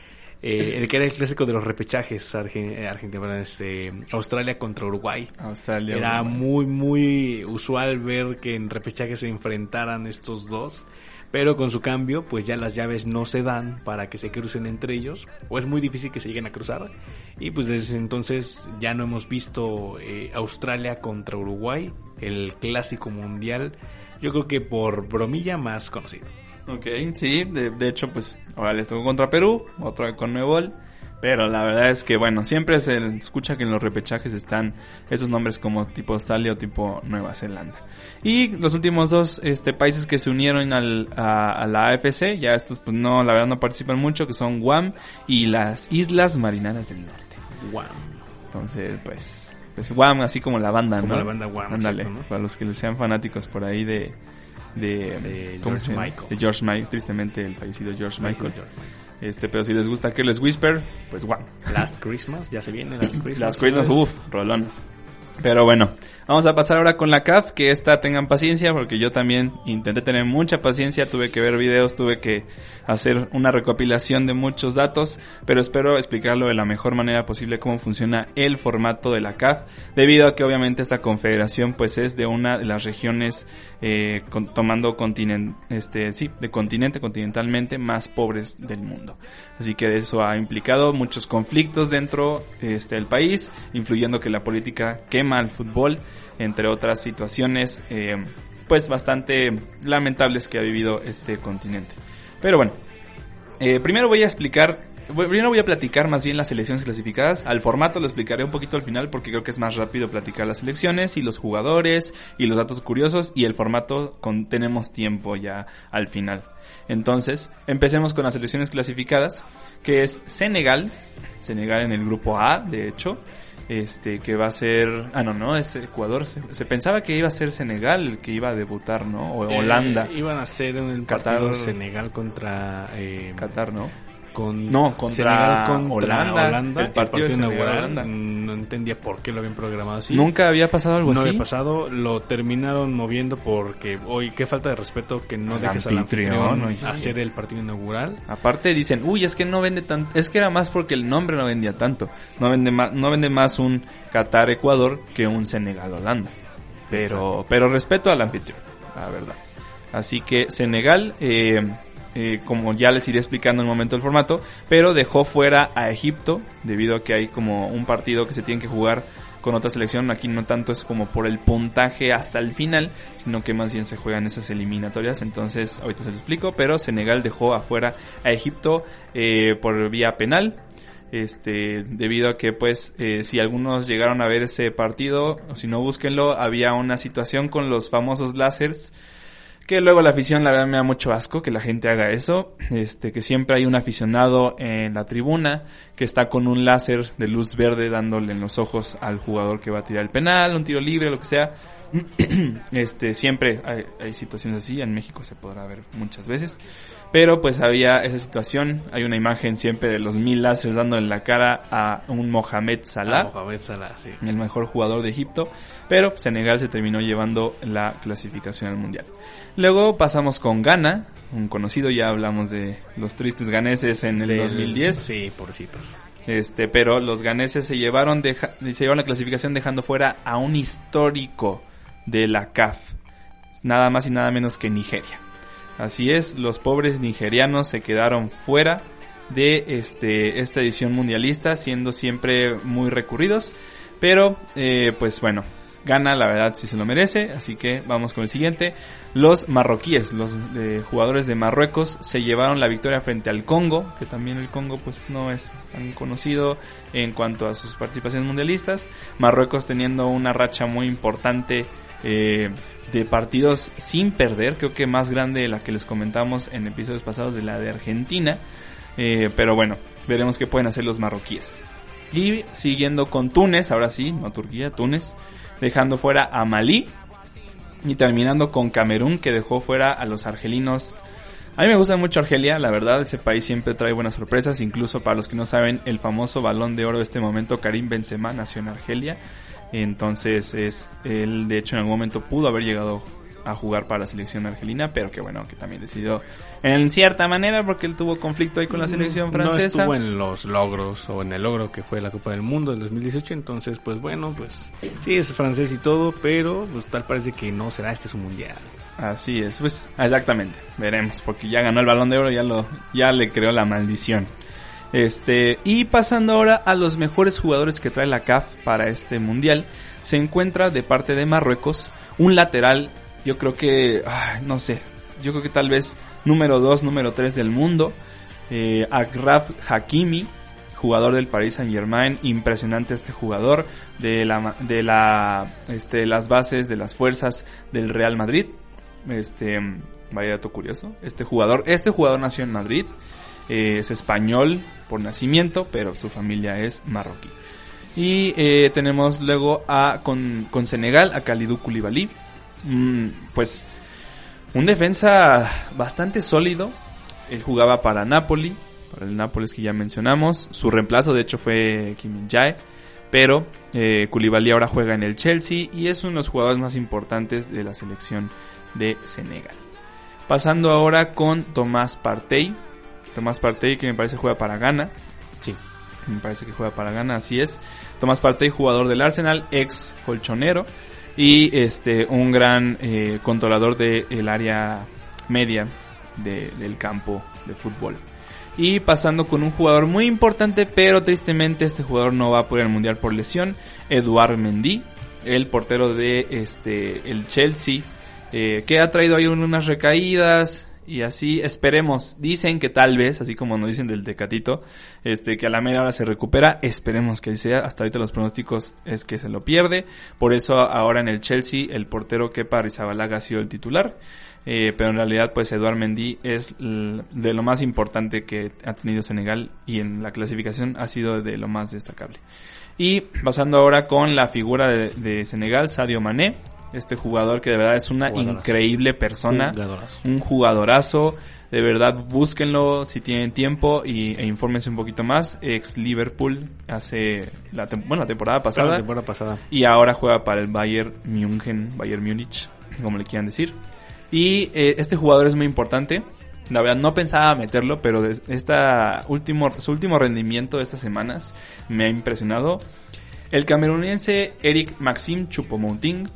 eh, el que era el clásico de los repechajes eh, Argentina, este, Australia contra Uruguay. Australia. Era Uruguay. muy muy usual ver que en repechajes se enfrentaran estos dos. Pero con su cambio, pues ya las llaves no se dan para que se crucen entre ellos. O es muy difícil que se lleguen a cruzar. Y pues desde entonces ya no hemos visto eh, Australia contra Uruguay, el clásico mundial. Yo creo que por bromilla más conocido. Ok, sí, de, de hecho, pues ahora les tocó contra Perú, otra con Nuevol. Pero la verdad es que, bueno, siempre se escucha que en los repechajes están esos nombres como tipo Australia o tipo Nueva Zelanda. Y los últimos dos este, países que se unieron al, a, a la AFC, ya estos pues no, la verdad no participan mucho, que son Guam y las Islas Marianas del Norte. Guam. Entonces, pues, pues Guam, así como la banda, Como ¿no? la banda Guam, Ándale, para los que les sean fanáticos por ahí de... De, De ¿cómo George? Michael. De George Michael, tristemente el fallecido George Michael. George Este, pero si les gusta Careless Whisper, pues Guam. Last Christmas, ya se viene Last Christmas. Las Christmas, uff, rolón. Pero bueno, vamos a pasar ahora con la CAF, que esta tengan paciencia, porque yo también intenté tener mucha paciencia, tuve que ver videos, tuve que hacer una recopilación de muchos datos, pero espero explicarlo de la mejor manera posible cómo funciona el formato de la CAF, debido a que obviamente esta confederación pues es de una de las regiones eh, tomando continente, este, sí, de continente, continentalmente más pobres del mundo. Así que eso ha implicado muchos conflictos dentro este, del país, influyendo que la política quema al fútbol, entre otras situaciones, eh, pues bastante lamentables que ha vivido este continente. Pero bueno, eh, primero voy a explicar, primero voy a platicar más bien las selecciones clasificadas. Al formato lo explicaré un poquito al final porque creo que es más rápido platicar las selecciones y los jugadores y los datos curiosos y el formato con, tenemos tiempo ya al final. Entonces, empecemos con las selecciones clasificadas, que es Senegal, Senegal en el grupo A, de hecho, este que va a ser, ah no, no, es Ecuador, se, se pensaba que iba a ser Senegal el que iba a debutar, ¿no? O Eh, Holanda, iban a ser en el Qatar. partido Senegal contra... eh, Qatar, ¿no? Con No, contra Holanda, el partido, inaugural. Holanda. No entendía por qué lo habían programado así. Nunca había pasado algo no así. había pasado, lo terminaron moviendo porque, hoy qué falta de respeto que no Al dejes al anfitrión, oye. hacer el partido inaugural. Aparte dicen, uy, es que no vende tanto, es que era más porque el nombre no vendía tanto. No vende más, no vende más un Qatar Ecuador que un Senegal Holanda. Pero, pero respeto al anfitrión, la verdad. Así que Senegal, eh, eh, como ya les iré explicando en un momento el formato, pero dejó fuera a Egipto debido a que hay como un partido que se tiene que jugar con otra selección. Aquí no tanto es como por el puntaje hasta el final, sino que más bien se juegan esas eliminatorias. Entonces, ahorita se lo explico, pero Senegal dejó afuera a Egipto eh, por vía penal. Este, debido a que pues eh, si algunos llegaron a ver ese partido o si no búsquenlo había una situación con los famosos láseres que luego la afición la verdad me da mucho asco que la gente haga eso, este que siempre hay un aficionado en la tribuna que está con un láser de luz verde dándole en los ojos al jugador que va a tirar el penal, un tiro libre, lo que sea. este siempre hay, hay situaciones así, en México se podrá ver muchas veces. Pero pues había esa situación, hay una imagen siempre de los mil láseres dando en la cara a un Mohamed Salah Ah, Mohamed Salah, sí. el mejor jugador de Egipto, pero Senegal se terminó llevando la clasificación al mundial. Luego pasamos con Ghana, un conocido, ya hablamos de los tristes ganeses en el Del- 2010. Sí, pobrecitos. Este, pero los ganeses se llevaron, deja- se llevaron la clasificación dejando fuera a un histórico de la CAF, nada más y nada menos que Nigeria. Así es, los pobres nigerianos se quedaron fuera de este, esta edición mundialista, siendo siempre muy recurridos. Pero, eh, pues bueno, gana, la verdad sí se lo merece. Así que vamos con el siguiente. Los marroquíes, los eh, jugadores de Marruecos, se llevaron la victoria frente al Congo, que también el Congo pues no es tan conocido en cuanto a sus participaciones mundialistas. Marruecos teniendo una racha muy importante eh, de partidos sin perder, creo que más grande de la que les comentamos en episodios pasados de la de Argentina. Eh, pero bueno, veremos qué pueden hacer los marroquíes. Y siguiendo con Túnez, ahora sí, no Turquía, Túnez, dejando fuera a Malí. Y terminando con Camerún, que dejó fuera a los argelinos. A mí me gusta mucho Argelia, la verdad, ese país siempre trae buenas sorpresas. Incluso para los que no saben, el famoso balón de oro de este momento, Karim Benzema, nació en Argelia. Entonces, es él de hecho en algún momento pudo haber llegado a jugar para la selección argelina, pero que bueno, que también decidió en cierta manera porque él tuvo conflicto ahí con la selección No francesa. estuvo en los logros o en el logro que fue la Copa del Mundo del 2018, entonces pues bueno, pues sí es francés y todo, pero pues tal parece que no será este su mundial. Así es, pues exactamente, veremos, porque ya ganó el balón de oro, ya lo, ya le creó la maldición. Este, y pasando ahora a los mejores jugadores que trae la CAF para este mundial, se encuentra de parte de Marruecos un lateral, yo creo que, ay, no sé, yo creo que tal vez número 2, número 3 del mundo, eh, Agraf Hakimi, jugador del Paris Saint Germain, impresionante este jugador de la de la este las bases de las fuerzas del Real Madrid. Este vaya dato curioso, este jugador, este jugador nació en Madrid, eh, es español por nacimiento, pero su familia es marroquí. Y eh, tenemos luego a con, con Senegal a Kalidou Koulibaly, pues un defensa bastante sólido. Él jugaba para Napoli, para el Nápoles que ya mencionamos. Su reemplazo de hecho fue Kim Min-jae, pero eh, Koulibaly ahora juega en el Chelsea y es uno de los jugadores más importantes de la selección de Senegal. Pasando ahora con Tomás Partey. Tomás Partey que me parece juega para Ghana. Sí. Me parece que juega para Ghana, así es. Tomás Partey, jugador del Arsenal, ex colchonero y este un gran eh, controlador del área media de- del campo de fútbol. Y pasando con un jugador muy importante, pero tristemente este jugador no va a poder al mundial por lesión, Eduard Mendy, el portero de este el Chelsea, eh, que ha traído ahí unas recaídas y así esperemos. Dicen que tal vez, así como nos dicen del Tecatito, este que a la media hora se recupera, esperemos que sea. Hasta ahorita los pronósticos es que se lo pierde. Por eso ahora en el Chelsea el portero Kepa Arrizabalaga ha sido el titular. Eh, pero en realidad pues Eduard Mendy es de lo más importante que ha tenido Senegal y en la clasificación ha sido de lo más destacable. Y pasando ahora con la figura de Senegal, Sadio Mané, este jugador que de verdad es una Jugadorazo. increíble persona, Jugadorazo. un jugadorazo, De verdad, búsquenlo si tienen tiempo y, e infórmense un poquito más. Ex Liverpool hace la, bueno, la temporada pasada. La temporada pasada. Y ahora juega para el Bayern München, Bayern Múnich, como le quieran decir. Y eh, este jugador es muy importante. La verdad no pensaba meterlo, pero esta último, su último rendimiento de estas semanas me ha impresionado. El camerunense Eric Maxim Choupo-Moting,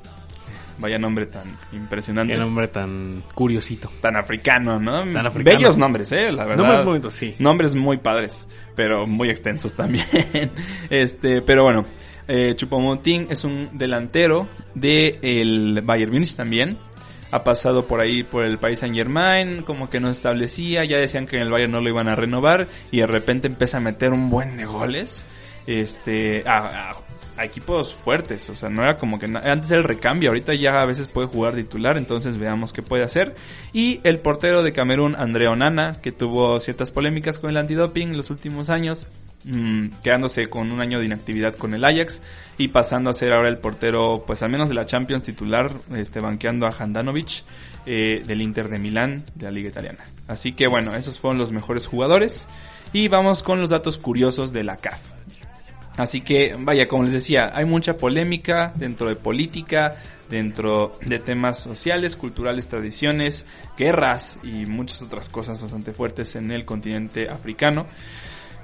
vaya nombre tan impresionante, Qué nombre tan curiosito. tan africano, ¿no? Tan africano. Bellos nombres, eh, la verdad. Nombres bonitos, sí. Nombres muy padres, pero muy extensos también. este, pero bueno, eh, Choupo-Moting es un delantero de el Bayern Munich también. Ha pasado por ahí por el país Saint Germain, como que no establecía, ya decían que en el Bayern no lo iban a renovar y de repente empieza a meter un buen de goles. Este, a, a- a equipos fuertes, o sea, no era como que antes era el recambio, ahorita ya a veces puede jugar titular, entonces veamos qué puede hacer. Y el portero de Camerún, Andrea Onana, que tuvo ciertas polémicas con el antidoping en los últimos años, mm, quedándose con un año de inactividad con el Ajax y pasando a ser ahora el portero, pues al menos de la Champions titular, este, banqueando a Handanovic eh, del Inter de Milán de la Liga Italiana. Así que bueno, esos fueron los mejores jugadores. Y vamos con los datos curiosos de la CAF. Así que, vaya, como les decía, hay mucha polémica dentro de política, dentro de temas sociales, culturales, tradiciones, guerras y muchas otras cosas bastante fuertes en el continente africano,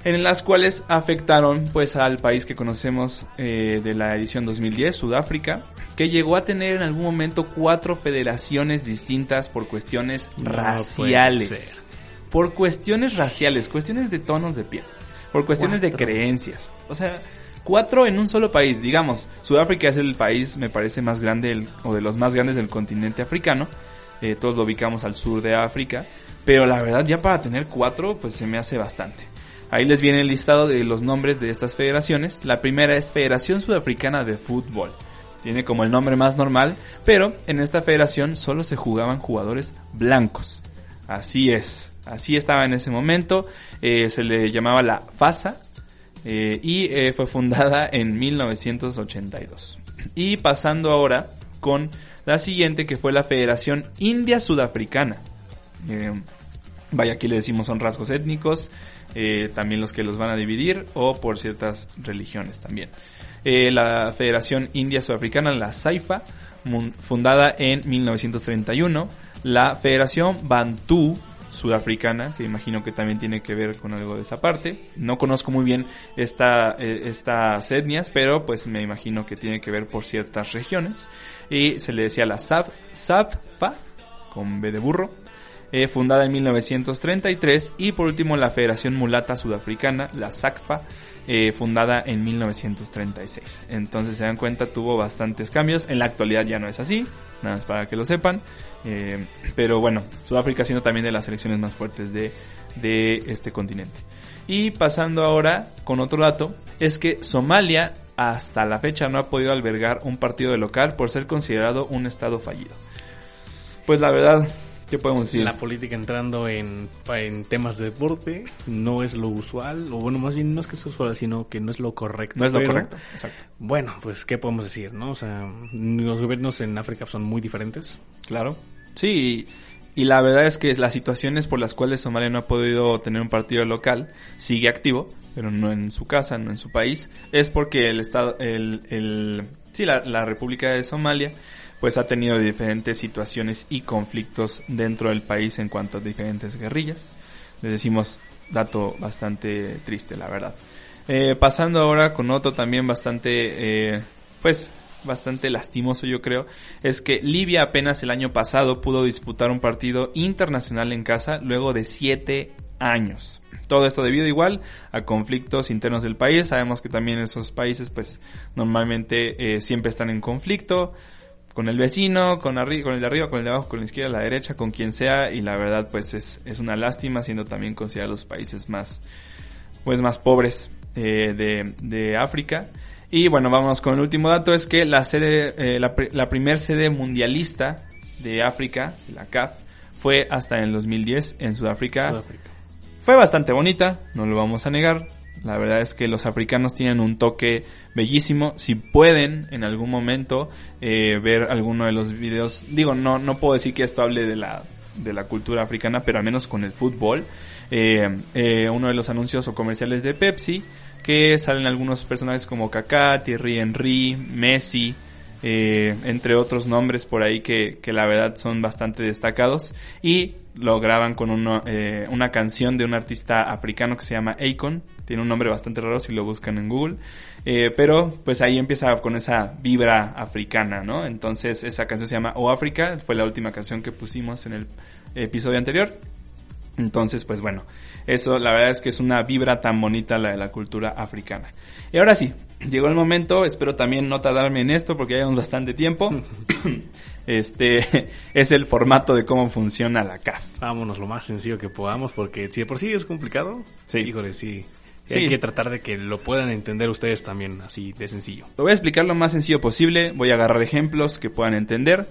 en las cuales afectaron pues al país que conocemos eh, de la edición 2010, Sudáfrica, que llegó a tener en algún momento cuatro federaciones distintas por cuestiones No raciales. Por cuestiones raciales, cuestiones de tonos de piel por cuestiones de creencias. O sea, cuatro en un solo país. Digamos, Sudáfrica es el país, me parece, más grande del- o de los más grandes del continente africano. Eh, todos lo ubicamos al sur de África. Pero la verdad, ya para tener cuatro, pues se me hace bastante. Ahí les viene el listado de los nombres de estas federaciones. La primera es Federación Sudafricana de Fútbol. Tiene como el nombre más normal, pero en esta federación solo se jugaban jugadores blancos. Así es, así estaba en ese momento. Eh, se le llamaba la FASA eh, y eh, fue fundada en 1982. Y pasando ahora con la siguiente que fue la Federación India Sudafricana. Vaya, aquí le decimos son rasgos étnicos, también los que los van a dividir o por ciertas religiones también. La Federación India Sudafricana, la SAIFA, fundada en 1931. La Federación Bantú Sudafricana, que imagino que también tiene que ver con algo de esa parte. No conozco muy bien esta, eh, estas etnias, pero pues me imagino que tiene que ver por ciertas regiones. Y se le decía la SAP, SAPFA, con B de burro, eh, fundada en 1933 y por último la Federación Mulata Sudafricana, la SACFA, eh, fundada en 1936. Entonces se dan cuenta tuvo bastantes cambios, en la actualidad ya no es así, nada más para que lo sepan, Eh, pero bueno, Sudáfrica siendo también de las selecciones más fuertes de, de este continente. Y pasando ahora con otro dato, es que Somalia hasta la fecha no ha podido albergar un partido de local por ser considerado un estado fallido. Pues la verdad, ¿qué podemos decir? La política entrando en, en temas de deporte no es lo usual, o bueno, más bien no es que sea usual, sino que no es lo correcto. No es lo Pero, correcto, exacto. Bueno, pues, ¿qué podemos decir, no? O sea, los gobiernos en África son muy diferentes. Claro. Sí, y, y la verdad es que las situaciones por las cuales Somalia no ha podido tener un partido local sigue activo, pero no en su casa, no en su país, es porque el estado, el, el sí, la, la República de Somalia, pues ha tenido diferentes situaciones y conflictos dentro del país en cuanto a diferentes guerrillas. Les decimos dato bastante triste, la verdad. Eh, pasando ahora con otro también bastante, eh, pues, bastante lastimoso yo creo, es que Libia apenas el año pasado pudo disputar un partido internacional en casa luego de siete años. Todo esto debido igual a conflictos internos del país. Sabemos que también esos países pues normalmente eh, siempre están en conflicto con el vecino, con, arri con el de arriba, con el de abajo, con la izquierda, la derecha, con quien sea y la verdad pues es, es una lástima siendo también considerados los países más pues más pobres eh, de, de África. Y bueno, vamos con el último dato, es que la sede, eh, la, la primer sede mundialista de África, la CAF, fue hasta en el 2010 en Sudáfrica. Sudáfrica. Fue bastante bonita, no lo vamos a negar. La verdad es que los africanos tienen un toque bellísimo. Si pueden en algún momento eh, ver alguno de los videos, digo, no, no puedo decir que esto hable de la de la cultura africana, pero al menos con el fútbol. Eh, eh, uno de los anuncios o comerciales de Pepsi, que salen algunos personajes como Kaká, Thierry Henry, Messi, entre otros nombres por ahí que, que, la verdad son bastante destacados y lo graban con uno, eh, una canción de un artista africano que se llama Akon, tiene un nombre bastante raro si lo buscan en Google, eh, pero pues ahí empieza con esa vibra africana, ¿no? Entonces esa canción se llama O África, fue la última canción que pusimos en el episodio anterior. Entonces, pues bueno, eso la verdad es que es una vibra tan bonita la de la cultura africana. Y ahora sí, llegó el momento, espero también no tardarme en esto porque ya llevamos bastante tiempo. este es el formato de cómo funciona la CAF. Vámonos lo más sencillo que podamos porque si de por sí es complicado, sí. híjole, sí. Sí. Hay que tratar de que lo puedan entender ustedes también, así de sencillo. Lo voy a explicar lo más sencillo posible, voy a agarrar ejemplos que puedan entender.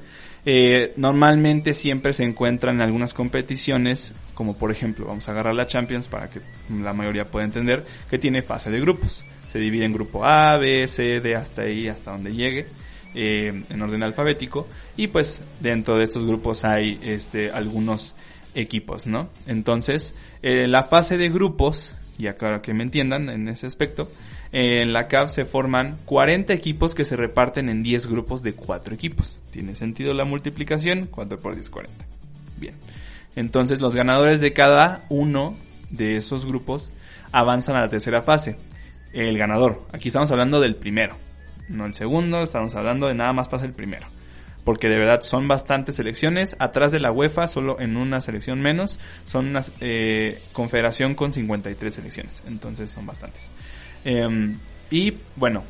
Eh, normalmente siempre se encuentran en algunas competiciones, como por ejemplo, vamos a agarrar la Champions para que la mayoría pueda entender, que tiene fase de grupos. Se divide en grupo A, B, C, D, hasta ahí, hasta donde llegue. Eh, en orden alfabético y pues dentro de estos grupos hay este algunos equipos no entonces eh, la fase de grupos y acá que me entiendan en ese aspecto en la CAF se forman 40 equipos que se reparten en 10 grupos de 4 equipos. Tiene sentido la multiplicación 4 por 10 40 bien. Entonces los ganadores de cada uno de esos grupos avanzan a la tercera fase. El ganador. Aquí estamos hablando del primero no el segundo, estamos hablando de nada más pasa el primero. Porque de verdad son bastantes selecciones. Atrás de la UEFA, solo en una selección menos, son una eh, confederación con 53 selecciones. Entonces son bastantes. Eh, y bueno,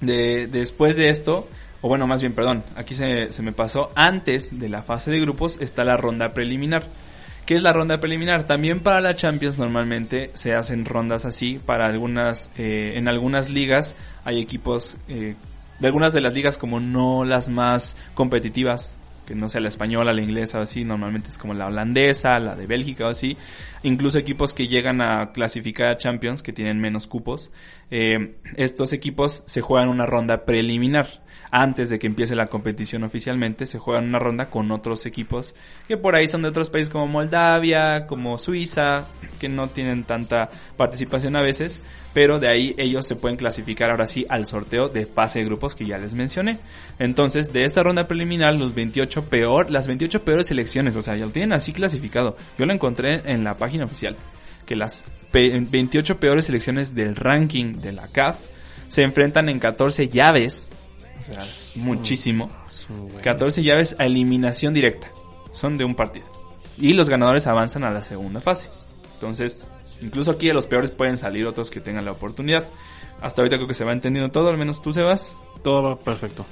de, después de esto, o bueno, más bien, perdón, aquí se, se me pasó, antes de la fase de grupos está la ronda preliminar. ¿Qué es la ronda preliminar? También para la Champions normalmente se hacen rondas así. Para algunas, eh, en algunas ligas hay equipos eh, de algunas de las ligas como no las más competitivas, que no sea la española, la inglesa o así, normalmente es como la holandesa, la de Bélgica o así. Incluso equipos que llegan a clasificar a Champions, que tienen menos cupos. Eh, estos equipos se juegan una ronda preliminar antes de que empiece la competición oficialmente, se juegan una ronda con otros equipos que por ahí son de otros países como Moldavia, como Suiza, que no tienen tanta participación a veces, pero de ahí ellos se pueden clasificar ahora sí al sorteo de fase de grupos que ya les mencioné. Entonces, de esta ronda preliminar, los 28 peor, las 28 peores selecciones, o sea, ya lo tienen así clasificado. Yo lo encontré en la página oficial, que las 28 peores selecciones del ranking de la CAF se enfrentan en 14 llaves o sea, es muchísimo. 14 llaves a eliminación directa. Son de un partido. Y los ganadores avanzan a la segunda fase. Entonces, incluso aquí de los peores pueden salir otros que tengan la oportunidad. Hasta ahorita creo que se va entendiendo todo, al menos tú, Sebas. Todo va perfecto.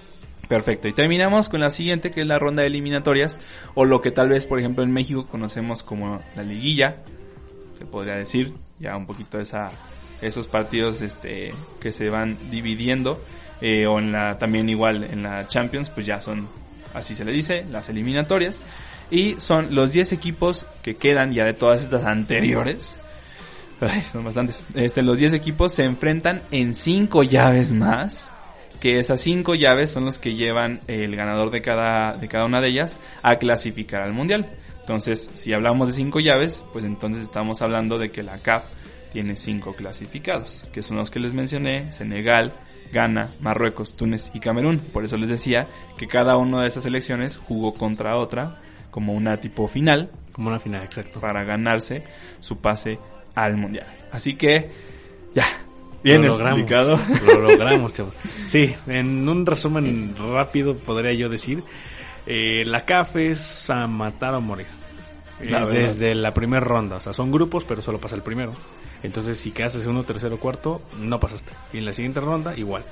Perfecto. Y terminamos con la siguiente, que es la ronda de eliminatorias, o lo que tal vez, por ejemplo, en México conocemos como la liguilla, se podría decir, ya un poquito esa, esos partidos este, que se van dividiendo eh, o en la también igual en la Champions, pues ya son, así se le dice, las eliminatorias. Y son los 10 equipos que quedan ya de todas estas anteriores. Son bastantes. Este, los 10 equipos se enfrentan en 5 llaves más. Que esas 5 llaves son los que llevan el ganador de cada, de cada una de ellas a clasificar al mundial. Entonces, si hablamos de 5 llaves, pues entonces estamos hablando de que la CAF tiene 5 clasificados, que son los que les mencioné, Senegal, Ghana, Marruecos, Túnez y Camerún. Por eso les decía que cada una de esas selecciones jugó contra otra como una tipo final. Como una final, exacto. Para ganarse su pase al mundial. Así que, ya. Bien lo explicado. Lo logramos, chavos. Sí, en un resumen rápido podría yo decir, eh, la CAF es a matar o morir. La Eh, desde la primera ronda, o sea, son grupos, pero solo pasa el primero. Entonces, si quedas segundo, tercero, cuarto, no pasaste. Y en la siguiente ronda, igual.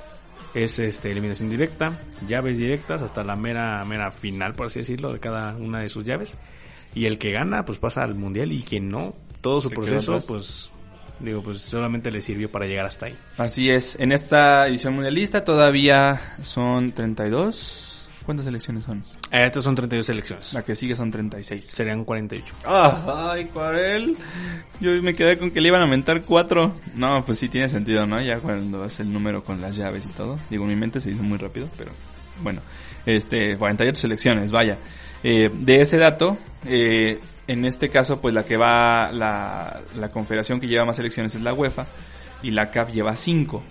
Es este eliminación directa, llaves directas hasta la mera mera final, por así decirlo, de cada una de sus llaves. Y el que gana, pues pasa al mundial y quien no, todo su Se proceso, pues digo, pues solamente le sirvió para llegar hasta ahí. Así es. En esta edición mundialista todavía son 32. ¿Cuántas selecciones son? Eh, Estas son 32 selecciones. La que sigue son 36. Serían 48. Ah, ay, Cuarel. Yo me quedé con que le iban a aumentar cuatro. No, pues sí tiene sentido, ¿no? Ya cuando es el número con las llaves y todo. Digo, en mi mente se hizo muy rápido, pero bueno, este, 48 selecciones, vaya. Eh, de ese dato, eh, en este caso, pues la que va, la, la confederación que lleva más selecciones es la UEFA y la CAF lleva 5.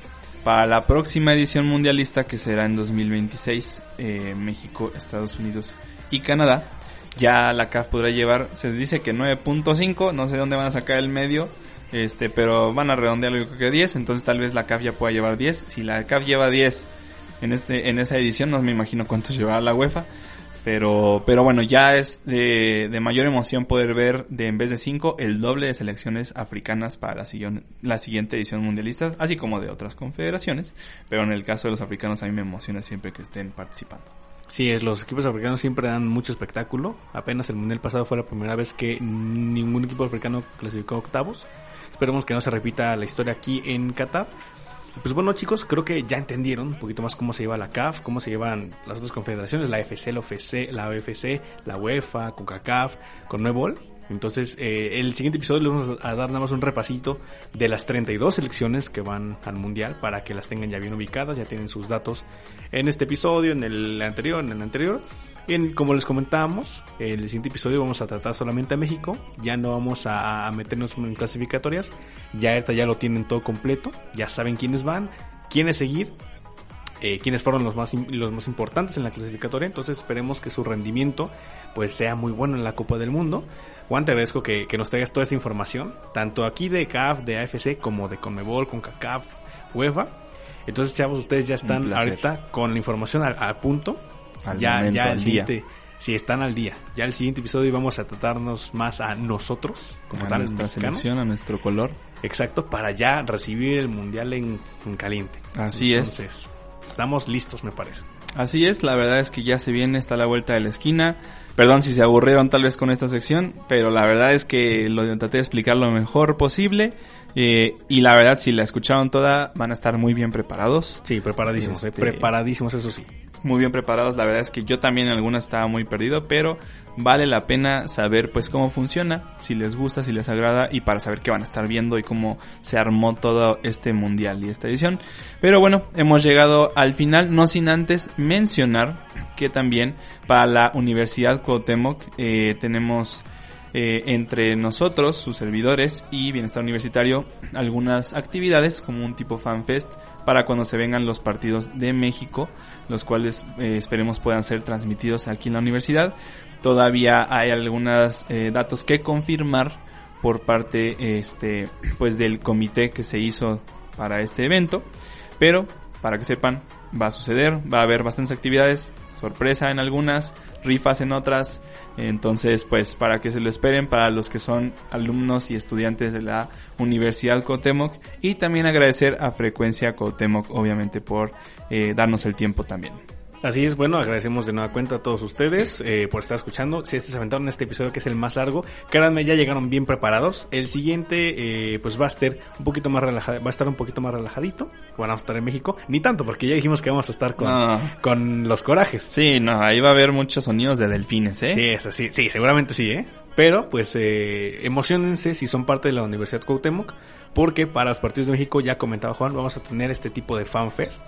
Para la próxima edición mundialista, que será en 2026, eh, México, Estados Unidos y Canadá, ya la CAF podrá llevar, se dice que 9.5, no sé dónde van a sacar el medio, este, pero van a redondearlo yo creo que 10, entonces tal vez la CAF ya pueda llevar 10. Si la CAF lleva 10 en este, en esa edición, no me imagino cuántos llevará la UEFA. Pero, pero bueno, ya es de, de mayor emoción poder ver de en vez de 5 el doble de selecciones africanas para la, siguiente, la siguiente edición mundialista, así como de otras confederaciones. Pero en el caso de los africanos a mí me emociona siempre que estén participando. Sí, es, los equipos africanos siempre dan mucho espectáculo. Apenas el mundial pasado fue la primera vez que ningún equipo africano clasificó a octavos. Esperemos que no se repita la historia aquí en Qatar. Pues bueno chicos, creo que ya entendieron un poquito más cómo se lleva la CAF, cómo se llevan las otras confederaciones, la FC, la OFC, la OFC, la UEFA, CONCACAF, con Nuevol. Entonces, eh, el siguiente episodio le vamos a dar nada más un repasito de las 32 selecciones que van al Mundial para que las tengan ya bien ubicadas, ya tienen sus datos en este episodio, en el anterior, en el anterior. Y como les comentábamos, en el siguiente episodio vamos a tratar solamente a México, ya no vamos a, a meternos en clasificatorias, ya ahorita ya lo tienen todo completo, ya saben quiénes van, quiénes seguir, eh, quiénes fueron los más, los más importantes en la clasificatoria, entonces esperemos que su rendimiento pues sea muy bueno en la Copa del Mundo. Juan, te agradezco que, que nos traigas toda esa información, tanto aquí de CAF, de AFC, como de Conmebol, con CACAF, UEFA. Entonces, chavos, ustedes ya están ahorita con la información al, al punto. Al ya, momento, ya al el día. siguiente, si están al día. Ya el siguiente episodio vamos a tratarnos más a nosotros, como a tal, nuestra mexicanos. selección, a nuestro color. Exacto, para ya recibir el mundial en, en caliente. Así es. Entonces, estamos listos, me parece. Así es, la verdad es que ya se viene, está a la vuelta de la esquina. Perdón si se aburrieron tal vez con esta sección, pero la verdad es que lo traté de explicar lo mejor posible. eh, y la verdad, si la escucharon toda, van a estar muy bien preparados. Sí, preparadísimos, eh, Este- preparadísimos, eso sí. Muy bien preparados, la verdad es que yo también en algunas estaba muy perdido, pero vale la pena saber pues cómo funciona, si les gusta, si les agrada y para saber qué van a estar viendo y cómo se armó todo este mundial y esta edición. Pero bueno, hemos llegado al final, no sin antes mencionar que también para la Universidad Cuauhtémoc eh, tenemos eh, entre nosotros, sus servidores y Bienestar Universitario, algunas actividades como un tipo FanFest para cuando se vengan los partidos de México, los cuales eh, esperemos puedan ser transmitidos aquí en la universidad. Todavía hay algunos eh, datos que confirmar por parte este pues del comité que se hizo para este evento, pero para que sepan va a suceder, va a haber bastantes actividades, sorpresa en algunas, rifas en otras, entonces pues para que se lo esperen para los que son alumnos y estudiantes de la Universidad Cuauhtémoc y también agradecer a Frecuencia Cuauhtémoc obviamente por eh, darnos el tiempo también. Así es, bueno, agradecemos de nueva cuenta a todos ustedes eh, por estar escuchando. Si este se aventaron este episodio que es el más largo, créanme, ya llegaron bien preparados. El siguiente, eh, pues va a estar un poquito más relajado, va a estar un poquito más relajadito. Vamos a estar en México, ni tanto, porque ya dijimos que vamos a estar con, No. con los corajes. Sí, no, ahí va a haber muchos sonidos de delfines, ¿eh? Sí, eso sí, sí, seguramente sí, ¿eh? Pero, pues, eh, emocionense si son parte de la Universidad Cuauhtémoc, porque para los partidos de México, ya comentaba Juan, vamos a tener este tipo de fanfest.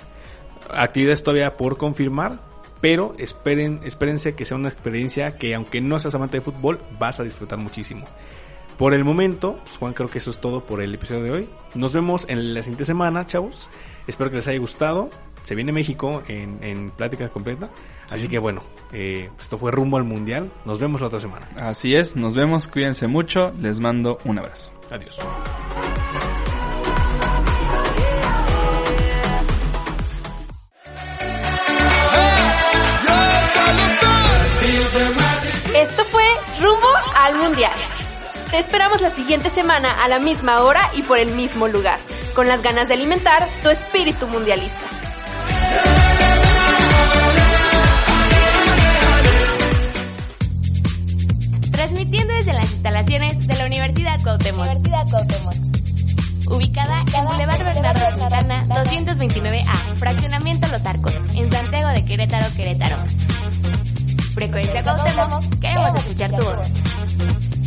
Actividades todavía por confirmar, pero esperen, espérense que sea una experiencia que, aunque no seas amante de fútbol, vas a disfrutar muchísimo. Por el momento, pues, Juan, creo que eso es todo por el episodio de hoy. Nos vemos en la siguiente semana, chavos. Espero que les haya gustado. Se viene México en, en plática completa. Así que bueno, eh, esto fue rumbo al mundial. Nos vemos la otra semana. Así es, nos vemos, cuídense mucho, les mando un abrazo. Adiós. Esto fue Rumbo al Mundial. Te esperamos la siguiente semana a la misma hora y por el mismo lugar, con las ganas de alimentar tu espíritu mundialista. Transmitiendo desde las instalaciones de la Universidad Cuauhtémoc. Ubicada en Boulevard Bernardo Santana 229A, Fraccionamiento Los Arcos, en Santiago de Querétaro, Querétaro. Frecuencia Cuauhtémoc, queremos escuchar tu voz.